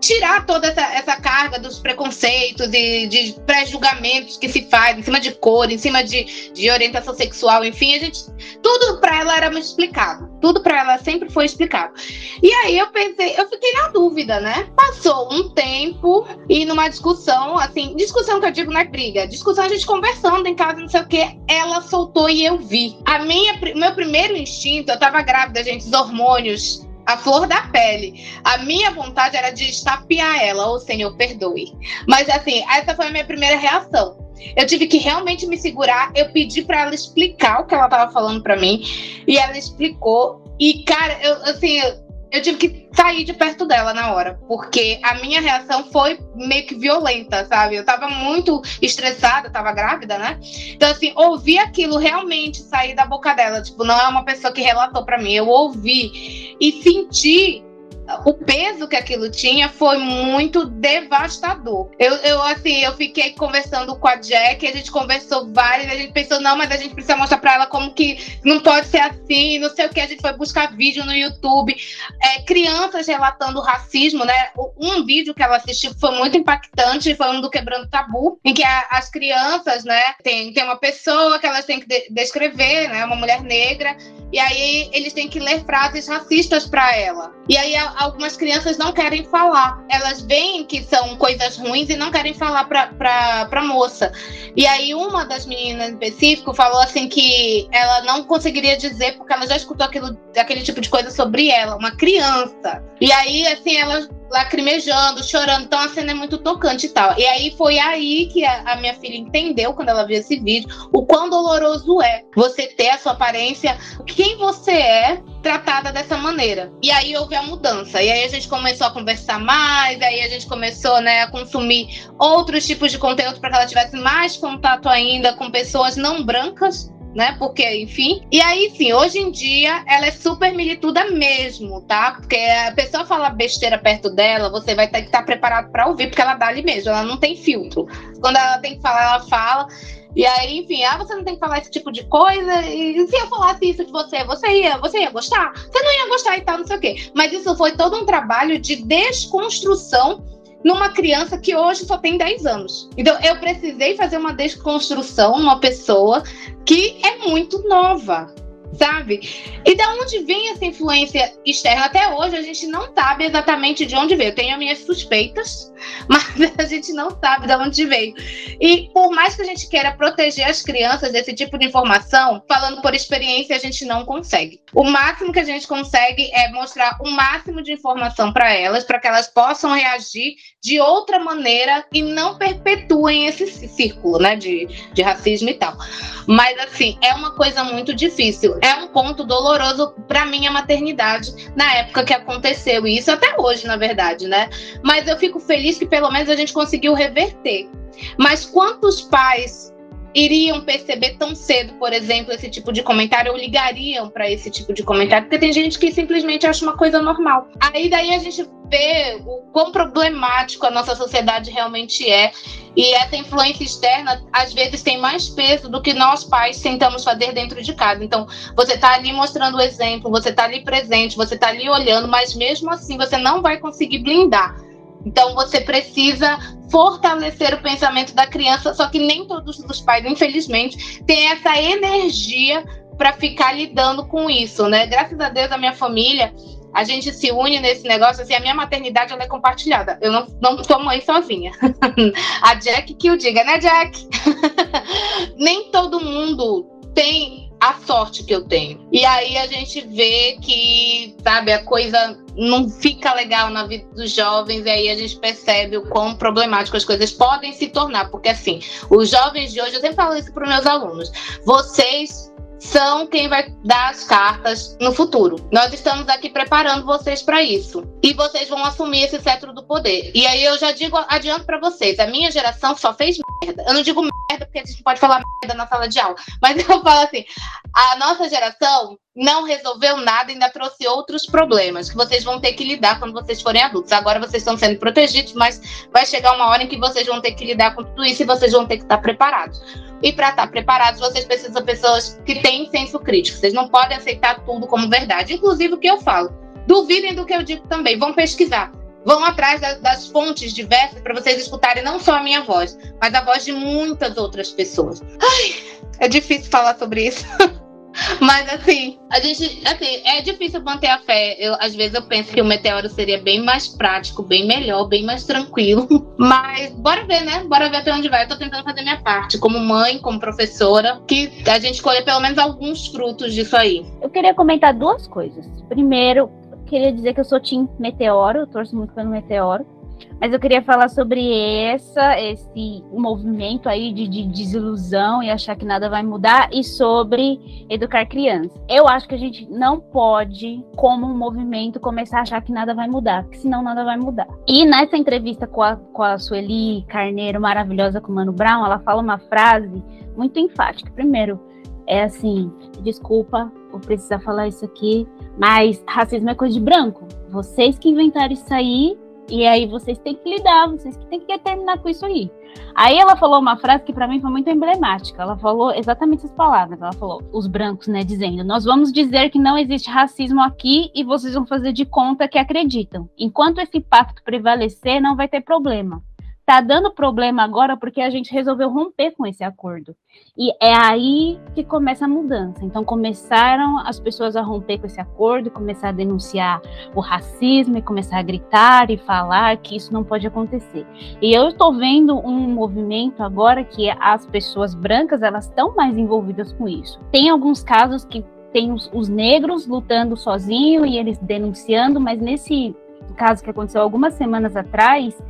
tirar toda essa, essa carga dos preconceitos e de pré-julgamentos que se faz em cima de cor, em cima de, de orientação sexual, enfim, a gente tudo para ela era explicado, tudo para ela sempre foi explicado. E aí eu pensei, eu fiquei na dúvida, né? Passou um tempo e numa discussão, assim, discussão que eu digo na é briga, discussão a gente conversando em casa, não sei o que, ela soltou e eu vi. A minha, meu primeiro instinto, eu tava grávida, gente, os hormônios a flor da pele. A minha vontade era de estapear ela, ou Senhor, perdoe. Mas assim, essa foi a minha primeira reação. Eu tive que realmente me segurar. Eu pedi para ela explicar o que ela estava falando para mim, e ela explicou. E cara, eu assim, tive que sair de perto dela na hora, porque a minha reação foi meio que violenta, sabe? Eu tava muito estressada, tava grávida, né? Então, assim, ouvir aquilo realmente sair da boca dela, tipo, não é uma pessoa que relatou para mim, eu ouvi e senti o peso que aquilo tinha foi muito devastador. Eu, eu, assim, eu fiquei conversando com a Jack, a gente conversou várias, a gente pensou, não, mas a gente precisa mostrar para ela como que não pode ser assim, não sei o que, a gente foi buscar vídeo no YouTube, é, crianças relatando racismo, né? Um vídeo que ela assistiu foi muito impactante, foi do Quebrando Tabu, em que a, as crianças, né, tem, tem uma pessoa que elas têm que de, descrever, né, uma mulher negra, e aí eles têm que ler frases racistas para ela. E aí algumas crianças não querem falar. Elas veem que são coisas ruins e não querem falar para pra, moça. E aí uma das meninas em específico falou assim que ela não conseguiria dizer porque ela já escutou aquilo, aquele tipo de coisa sobre ela, uma criança. E aí, assim, ela lacrimejando, chorando. Então a cena é muito tocante e tal. E aí foi aí que a, a, minha filha entendeu, quando ela viu esse vídeo, o quão doloroso é você ter a sua aparência, quem você é, tratada dessa maneira. E aí houve a mudança. E aí a gente começou a conversar mais, aí a gente começou né, a consumir outros tipos de conteúdo para que ela tivesse mais contato ainda com pessoas não brancas né? Porque, enfim. E aí, sim, hoje em dia ela é super milituda mesmo, tá? Porque a pessoa fala besteira perto dela, você vai ter que estar preparado para ouvir, porque ela dá ali mesmo, ela não tem filtro. Quando ela tem que falar, ela fala. E aí, enfim, ah, você não tem que falar esse tipo de coisa. E se eu falasse isso de você, você ia, você ia gostar? Você não ia gostar e tal, não sei o quê. Mas isso foi todo um trabalho de desconstrução numa criança que hoje só tem 10 anos. Então, eu precisei fazer uma desconstrução numa pessoa que é muito nova. Sabe? E da onde vem essa influência externa? Até hoje a gente não sabe exatamente de onde veio. Eu tenho as minhas suspeitas, mas a gente não sabe de onde veio. E por mais que a gente queira proteger as crianças desse tipo de informação, falando por experiência, a gente não consegue. O máximo que a gente consegue é mostrar o máximo de informação para elas, para que elas possam reagir de outra maneira e não perpetuem esse círculo, né, de, de racismo e tal. Mas assim, é uma coisa muito difícil é um ponto doloroso para minha maternidade na época que aconteceu isso até hoje, na verdade, né? Mas eu fico feliz que pelo menos a gente conseguiu reverter. Mas quantos pais iriam perceber tão cedo, por exemplo, esse tipo de comentário ou ligariam para esse tipo de comentário? Porque tem gente que simplesmente acha uma coisa normal. Aí daí a gente vê o quão problemático a nossa sociedade realmente é e essa influência externa, às vezes, tem mais peso do que nós pais tentamos fazer dentro de casa. Então, você está ali mostrando o exemplo, você está ali presente, você está ali olhando, mas mesmo assim você não vai conseguir blindar. Então, você precisa fortalecer o pensamento da criança, só que nem todos os pais, infelizmente, têm essa energia para ficar lidando com isso, né? Graças a Deus, a minha família a gente se une nesse negócio, assim, a minha maternidade ela é compartilhada. Eu não, não sou mãe sozinha. a Jack que o diga, né, Jack? Nem todo mundo tem a sorte que eu tenho. E aí a gente vê que, sabe, a coisa não fica legal na vida dos jovens, e aí a gente percebe o quão problemático as coisas podem se tornar. Porque, assim, os jovens de hoje, eu sempre falo isso para os meus alunos, vocês são quem vai dar as cartas no futuro. Nós estamos aqui preparando vocês para isso. E vocês vão assumir esse cetro do poder. E aí eu já digo, adianto para vocês, a minha geração só fez merda. Eu não digo merda porque a gente pode falar merda na sala de aula, mas eu falo assim, a nossa geração não resolveu nada, ainda trouxe outros problemas que vocês vão ter que lidar quando vocês forem adultos. Agora vocês estão sendo protegidos, mas vai chegar uma hora em que vocês vão ter que lidar com tudo isso e vocês vão ter que estar preparados. E para estar preparados, vocês precisam de pessoas que têm senso crítico. Vocês não podem aceitar tudo como verdade, inclusive o que eu falo. Duvidem do que eu digo também, vão pesquisar. Vão atrás das, das fontes diversas para vocês escutarem não só a minha voz, mas a voz de muitas outras pessoas. Ai, é difícil falar sobre isso. Mas assim, a gente, assim, é difícil manter a fé. Eu, às vezes eu penso que o meteoro seria bem mais prático, bem melhor, bem mais tranquilo. Mas bora ver, né? Bora ver até onde vai. Eu tô tentando fazer minha parte, como mãe, como professora, que a gente colhe pelo menos alguns frutos disso aí. Eu queria comentar duas coisas. Primeiro, queria dizer que eu sou Tim Meteoro, eu torço muito pelo Meteoro. Mas eu queria falar sobre essa, esse movimento aí de, de, desilusão e achar que nada vai mudar e sobre educar crianças. Eu acho que a gente não pode, como um movimento, começar a achar que nada vai mudar, porque senão nada vai mudar. E nessa entrevista com a, com a Sueli Carneiro, maravilhosa com o Mano Brown, ela fala uma frase muito enfática. Primeiro, é assim, desculpa, vou precisar falar isso aqui, mas racismo é coisa de branco. Vocês que inventaram isso aí e aí vocês têm que lidar, vocês têm que terminar com isso aí. Aí ela falou uma frase que para mim foi muito emblemática. Ela falou exatamente essas palavras. Ela falou, os brancos, né, dizendo: "Nós vamos dizer que não existe racismo aqui e vocês vão fazer de conta que acreditam. Enquanto esse pacto prevalecer, não vai ter problema tá dando problema agora porque a gente resolveu romper com esse acordo. E é aí que começa a mudança. Então começaram as pessoas a romper com esse acordo, começar a denunciar o racismo e começar a gritar e falar que isso não pode acontecer. E eu estou vendo um movimento agora que as pessoas brancas elas estão mais envolvidas com isso. Tem alguns casos que tem os, os negros lutando sozinho e eles denunciando, mas nesse caso que aconteceu algumas semanas atrás,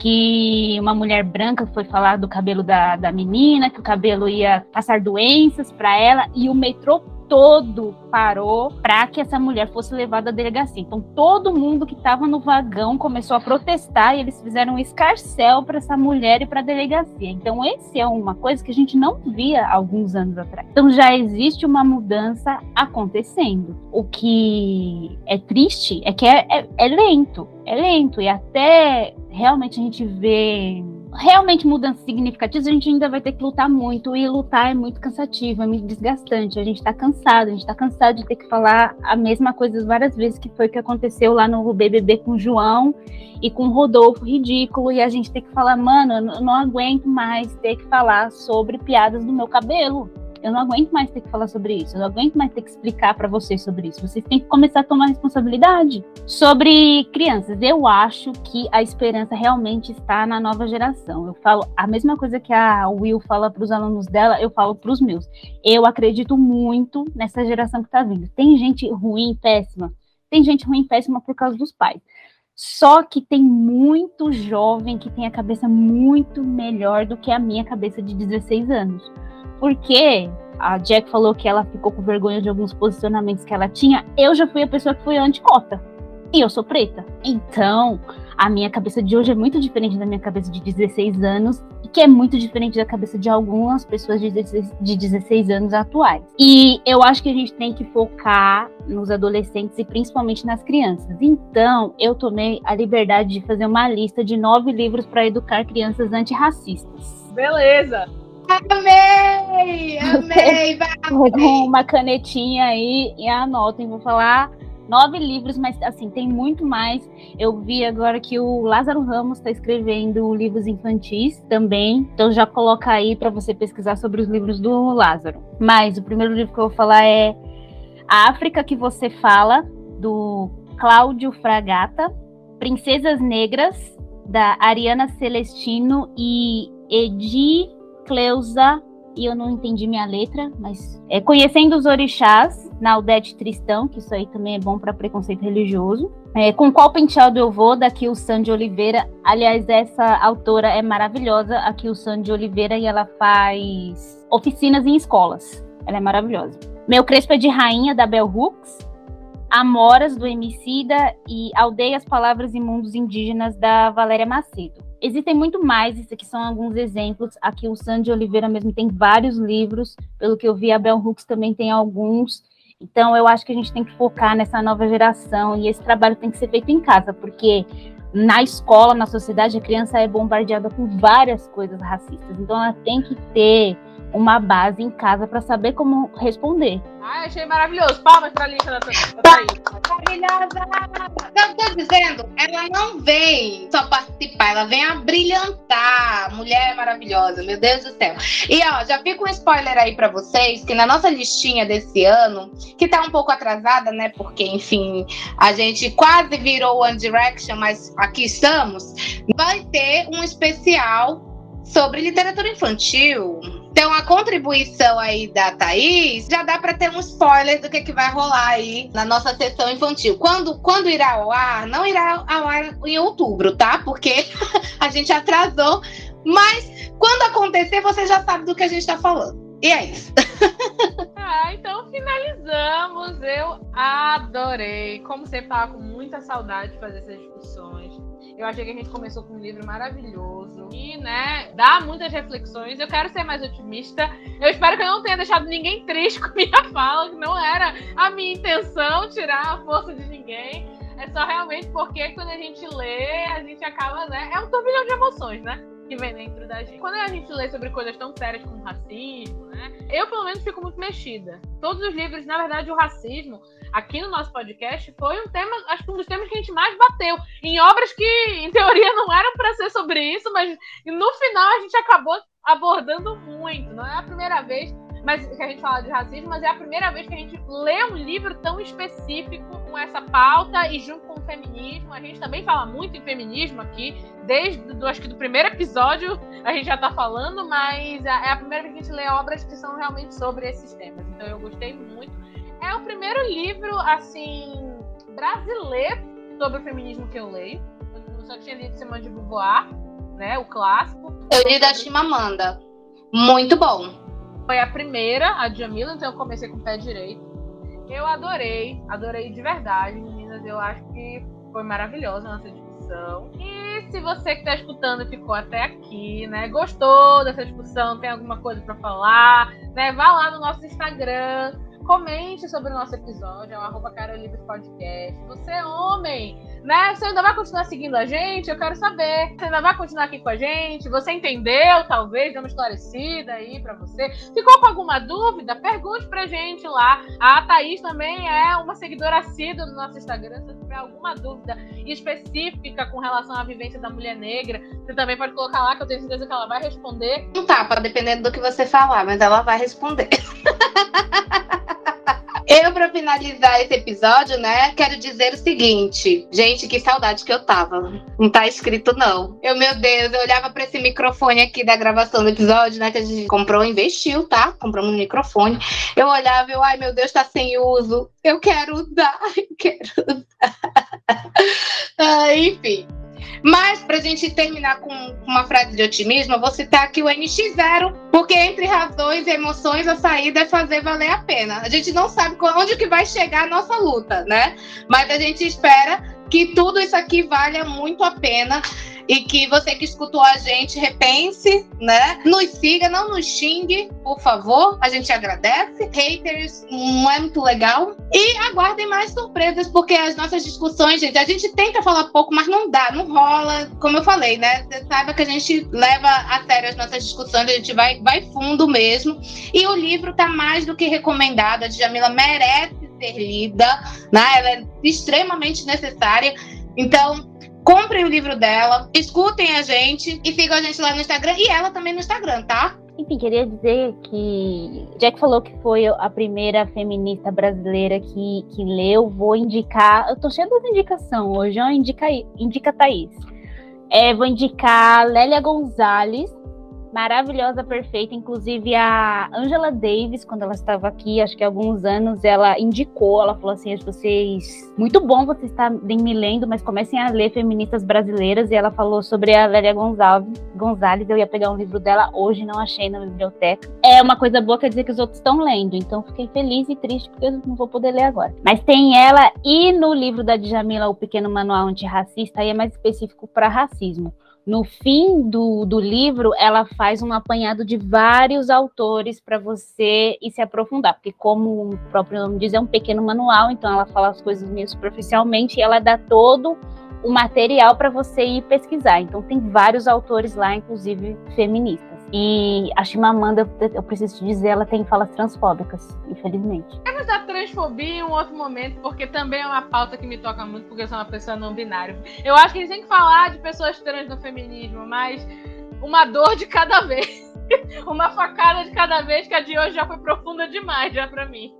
que uma mulher branca foi falar do cabelo da, da menina, que o cabelo ia passar doenças para ela, e o metrô todo parou para que essa mulher fosse levada à delegacia. Então todo mundo que estava no vagão começou a protestar e eles fizeram um escarcel para essa mulher e para a delegacia. Então esse é uma coisa que a gente não via alguns anos atrás. Então já existe uma mudança acontecendo. O que é triste é que é, é, é lento, é lento e até realmente a gente vê realmente mudanças significativas, a gente ainda vai ter que lutar muito, e lutar é muito cansativo, é muito desgastante. A gente está cansado, a gente está cansado de ter que falar a mesma coisa várias vezes, que foi o que aconteceu lá no BBB com o João e com o Rodolfo, ridículo, e a gente tem que falar, mano, eu não aguento mais ter que falar sobre piadas do meu cabelo. Eu não aguento mais ter que falar sobre isso. Eu não aguento mais ter que explicar para vocês sobre isso. Vocês têm que começar a tomar responsabilidade. Sobre crianças, eu acho que a esperança realmente está na nova geração. Eu falo a mesma coisa que a Will fala para os alunos dela, eu falo para os meus. Eu acredito muito nessa geração que está vindo. Tem gente ruim, péssima. Tem gente ruim, péssima por causa dos pais. Só que tem muito jovem que tem a cabeça muito melhor do que a minha cabeça de 16 anos. Porque a Jack falou que ela ficou com vergonha de alguns posicionamentos que ela tinha. Eu já fui a pessoa que foi anticota. E eu sou preta. Então, a minha cabeça de hoje é muito diferente da minha cabeça de 16 anos, que é muito diferente da cabeça de algumas pessoas de 16, de 16 anos atuais. E eu acho que a gente tem que focar nos adolescentes e principalmente nas crianças. Então, eu tomei a liberdade de fazer uma lista de nove livros para educar crianças antirracistas. Beleza! Amei! Amei! Pegam uma canetinha aí e anotem. Vou falar nove livros, mas assim, tem muito mais. Eu vi agora que o Lázaro Ramos está escrevendo livros infantis também. Então já coloca aí para você pesquisar sobre os livros do Lázaro. Mas o primeiro livro que eu vou falar é A África que você fala, do Cláudio Fragata, Princesas Negras, da Ariana Celestino e Edi Cleusa e eu não entendi minha letra, mas é Conhecendo os Orixás, na Aldete Tristão, que isso aí também é bom para preconceito religioso. É, com qual penteado eu vou, daqui o Sandy Oliveira. Aliás, essa autora é maravilhosa, aqui o Sandy Oliveira, e ela faz oficinas em escolas. Ela é maravilhosa. Meu Crespo é de Rainha, da Bell Hooks. Amoras, do Emicida, e Aldeias, Palavras e Mundos Indígenas, da Valéria Macedo. Existem muito mais, isso aqui são alguns exemplos. Aqui o Sandy Oliveira mesmo tem vários livros, pelo que eu vi, a Bell Hooks também tem alguns. Então, eu acho que a gente tem que focar nessa nova geração e esse trabalho tem que ser feito em casa, porque na escola, na sociedade, a criança é bombardeada com várias coisas racistas. Então, ela tem que ter uma base em casa para saber como responder. Ai, achei maravilhoso. Palmas pra lista da Maravilhosa! Eu tô dizendo, ela não vem só participar, ela vem a brilhantar. Mulher maravilhosa, meu Deus do céu. E ó, já fica um spoiler aí para vocês que na nossa listinha desse ano, que tá um pouco atrasada, né? Porque, enfim, a gente quase virou One Direction, mas aqui estamos. Vai ter um especial sobre literatura infantil. Então, a contribuição aí da Thaís já dá para ter um spoiler do que, que vai rolar aí na nossa sessão infantil. Quando, quando irá ao ar? Não irá ao ar em outubro, tá? Porque a gente atrasou. Mas quando acontecer, você já sabe do que a gente está falando. E é isso. ah, então finalizamos. Eu adorei. Como sempre, tava com muita saudade de fazer essas discussões. Eu achei que a gente começou com um livro maravilhoso e, né, dá muitas reflexões. Eu quero ser mais otimista. Eu espero que eu não tenha deixado ninguém triste com minha fala, que não era a minha intenção tirar a força de ninguém. É só realmente porque quando a gente lê, a gente acaba, né? É um turbilhão de emoções, né? que vem dentro da gente. Quando a gente lê sobre coisas tão sérias como racismo, né? Eu, pelo menos, fico muito mexida. Todos os livros, na verdade, o racismo, aqui no nosso podcast, foi um tema, acho que um dos temas que a gente mais bateu. Em obras que, em teoria, não eram para ser sobre isso, mas no final a gente acabou abordando muito. Não é a primeira vez mas que a gente fala de racismo, mas é a primeira vez que a gente lê um livro tão específico com essa pauta e junto com o feminismo. A gente também fala muito em feminismo aqui, desde do, acho que do primeiro episódio a gente já está falando, mas é a primeira vez que a gente lê obras que são realmente sobre esses temas. Então eu gostei muito. É o primeiro livro assim brasileiro sobre o feminismo que eu leio. Eu só tinha lido Simone de Beauvoir, né, o clássico. Eu li da Chimamanda. Muito bom. Foi a primeira, a Jamila, então eu comecei com o pé direito. Eu adorei, adorei de verdade, meninas. Eu acho que foi maravilhosa a nossa discussão. E se você que está escutando ficou até aqui, né, gostou dessa discussão, tem alguma coisa para falar, né, vá lá no nosso Instagram, comente sobre o nosso episódio, é o arroba Podcast. Você é homem, né? Você ainda vai continuar seguindo a gente? Eu quero saber. Você ainda vai continuar aqui com a gente? Você entendeu, talvez, deu uma esclarecida aí pra você? Ficou com alguma dúvida? Pergunte pra gente lá. A Thaís também é uma seguidora assídua no nosso Instagram. Se tiver alguma dúvida específica com relação à vivência da mulher negra, você também pode colocar lá, que eu tenho certeza que ela vai responder. Não tá, para dependendo do que você falar, mas ela vai responder. Eu, para finalizar esse episódio, né, quero dizer o seguinte. Gente, que saudade que eu tava. Não tá escrito, não. Eu, meu Deus, eu olhava para esse microfone aqui da gravação do episódio, né, que a gente comprou, investiu, tá? Compramos um microfone. Eu olhava e eu, ai, meu Deus, tá sem uso. Eu quero usar, eu quero usar. ah, enfim. Mas, para a gente terminar com uma frase de otimismo, eu vou citar aqui o NX0, porque entre razões e emoções, a saída é fazer valer a pena. A gente não sabe onde que vai chegar a nossa luta, né? Mas a gente espera que tudo isso aqui valha muito a pena e que você que escutou a gente repense, né? Nos siga, não nos xingue, por favor. A gente agradece. Haters não é muito legal. E aguardem mais surpresas, porque as nossas discussões, gente, a gente tenta falar pouco, mas não dá, não rola. Como eu falei, né? Você saiba que a gente leva a sério as nossas discussões, a gente vai, vai fundo mesmo. E o livro tá mais do que recomendado. A Djamila merece ser lida, né? Ela é extremamente necessária. Então, comprem o livro dela, escutem a gente e sigam a gente lá no Instagram e ela também no Instagram, tá? Enfim, queria dizer que Jack falou que foi a primeira feminista brasileira que, que leu. Vou indicar. Eu tô cheia de indicação hoje, ó, indica, indica Thaís. É, vou indicar Lélia Gonzalez, maravilhosa, perfeita. Inclusive, a Angela Davis, quando ela estava aqui, acho que há alguns anos, ela indicou, ela falou assim: vocês. Muito bom vocês estarem me lendo, mas comecem a ler feministas brasileiras. E ela falou sobre a Lélia Gonzalez. Gonzalez. Eu ia pegar um livro dela hoje, não achei na biblioteca. É uma coisa boa, quer dizer que os outros estão lendo. Então, fiquei feliz e triste porque eu não vou poder ler agora. Mas tem ela e no livro da Djamila, O Pequeno Manual Antirracista, aí é mais específico para racismo. No fim do, do livro, ela faz um apanhado de vários autores para você ir se aprofundar, porque, como o próprio nome diz, é um pequeno manual, então ela fala as coisas meio superficialmente e ela dá todo o material para você ir pesquisar. Então, tem vários autores lá, inclusive feministas. E a Chimamanda, eu preciso te dizer, ela tem falas transfóbicas, infelizmente. Vamos dar transfobia em um outro momento, porque também é uma pauta que me toca muito, porque eu sou uma pessoa não binária. Eu acho que a gente tem que falar de pessoas trans no feminismo, mas uma dor de cada vez. uma facada de cada vez, que a de hoje já foi profunda demais, já pra mim.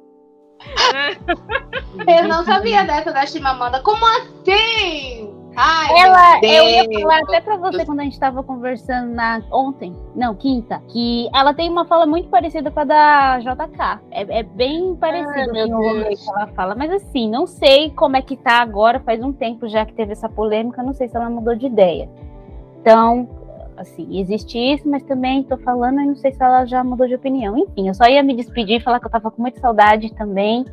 eu não sabia dessa da Chimamanda. Como assim? Ai, ela, eu ia falar até pra você quando a gente tava conversando na ontem, não, quinta, que ela tem uma fala muito parecida com a da JK. É, é bem parecido Ai, o rolê que ela fala. Mas assim, não sei como é que tá agora, faz um tempo já que teve essa polêmica, não sei se ela mudou de ideia. Então, assim, existe isso, mas também tô falando e não sei se ela já mudou de opinião. Enfim, eu só ia me despedir e falar que eu tava com muita saudade também.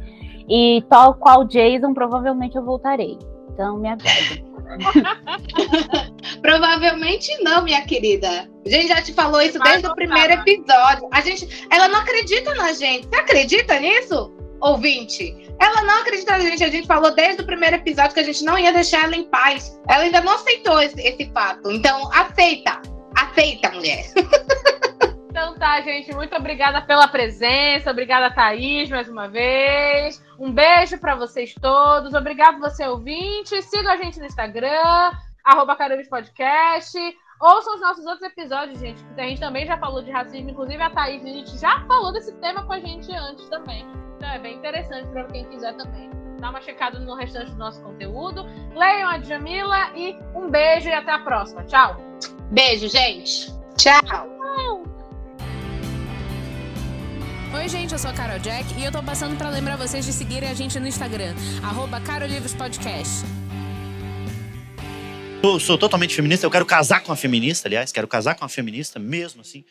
E tal qual Jason, provavelmente eu voltarei. Então, me aguardem. Provavelmente não, minha querida. A gente já te falou isso Mas desde o primeiro tava. episódio. A gente, ela não acredita na gente. Você acredita nisso, ouvinte? Ela não acredita na gente. A gente falou desde o primeiro episódio que a gente não ia deixar ela em paz. Ela ainda não aceitou esse, esse fato. Então, aceita. Aceita, mulher. Então tá, gente. Muito obrigada pela presença. Obrigada, Thaís, mais uma vez. Um beijo para vocês todos. Obrigado você, ouvinte. Siga a gente no Instagram, arroba Podcast. Ouçam os nossos outros episódios, gente, porque a gente também já falou de racismo. Inclusive, a Thaís, a gente já falou desse tema com a gente antes também. Então é bem interessante para quem quiser também. Dá uma checada no restante do nosso conteúdo. Leiam a Jamila e um beijo e até a próxima. Tchau. Beijo, gente. Tchau. Oi, gente, eu sou a Carol Jack e eu tô passando para lembrar vocês de seguirem a gente no Instagram, arroba Podcast. Eu sou totalmente feminista, eu quero casar com uma feminista, aliás, quero casar com uma feminista mesmo, assim.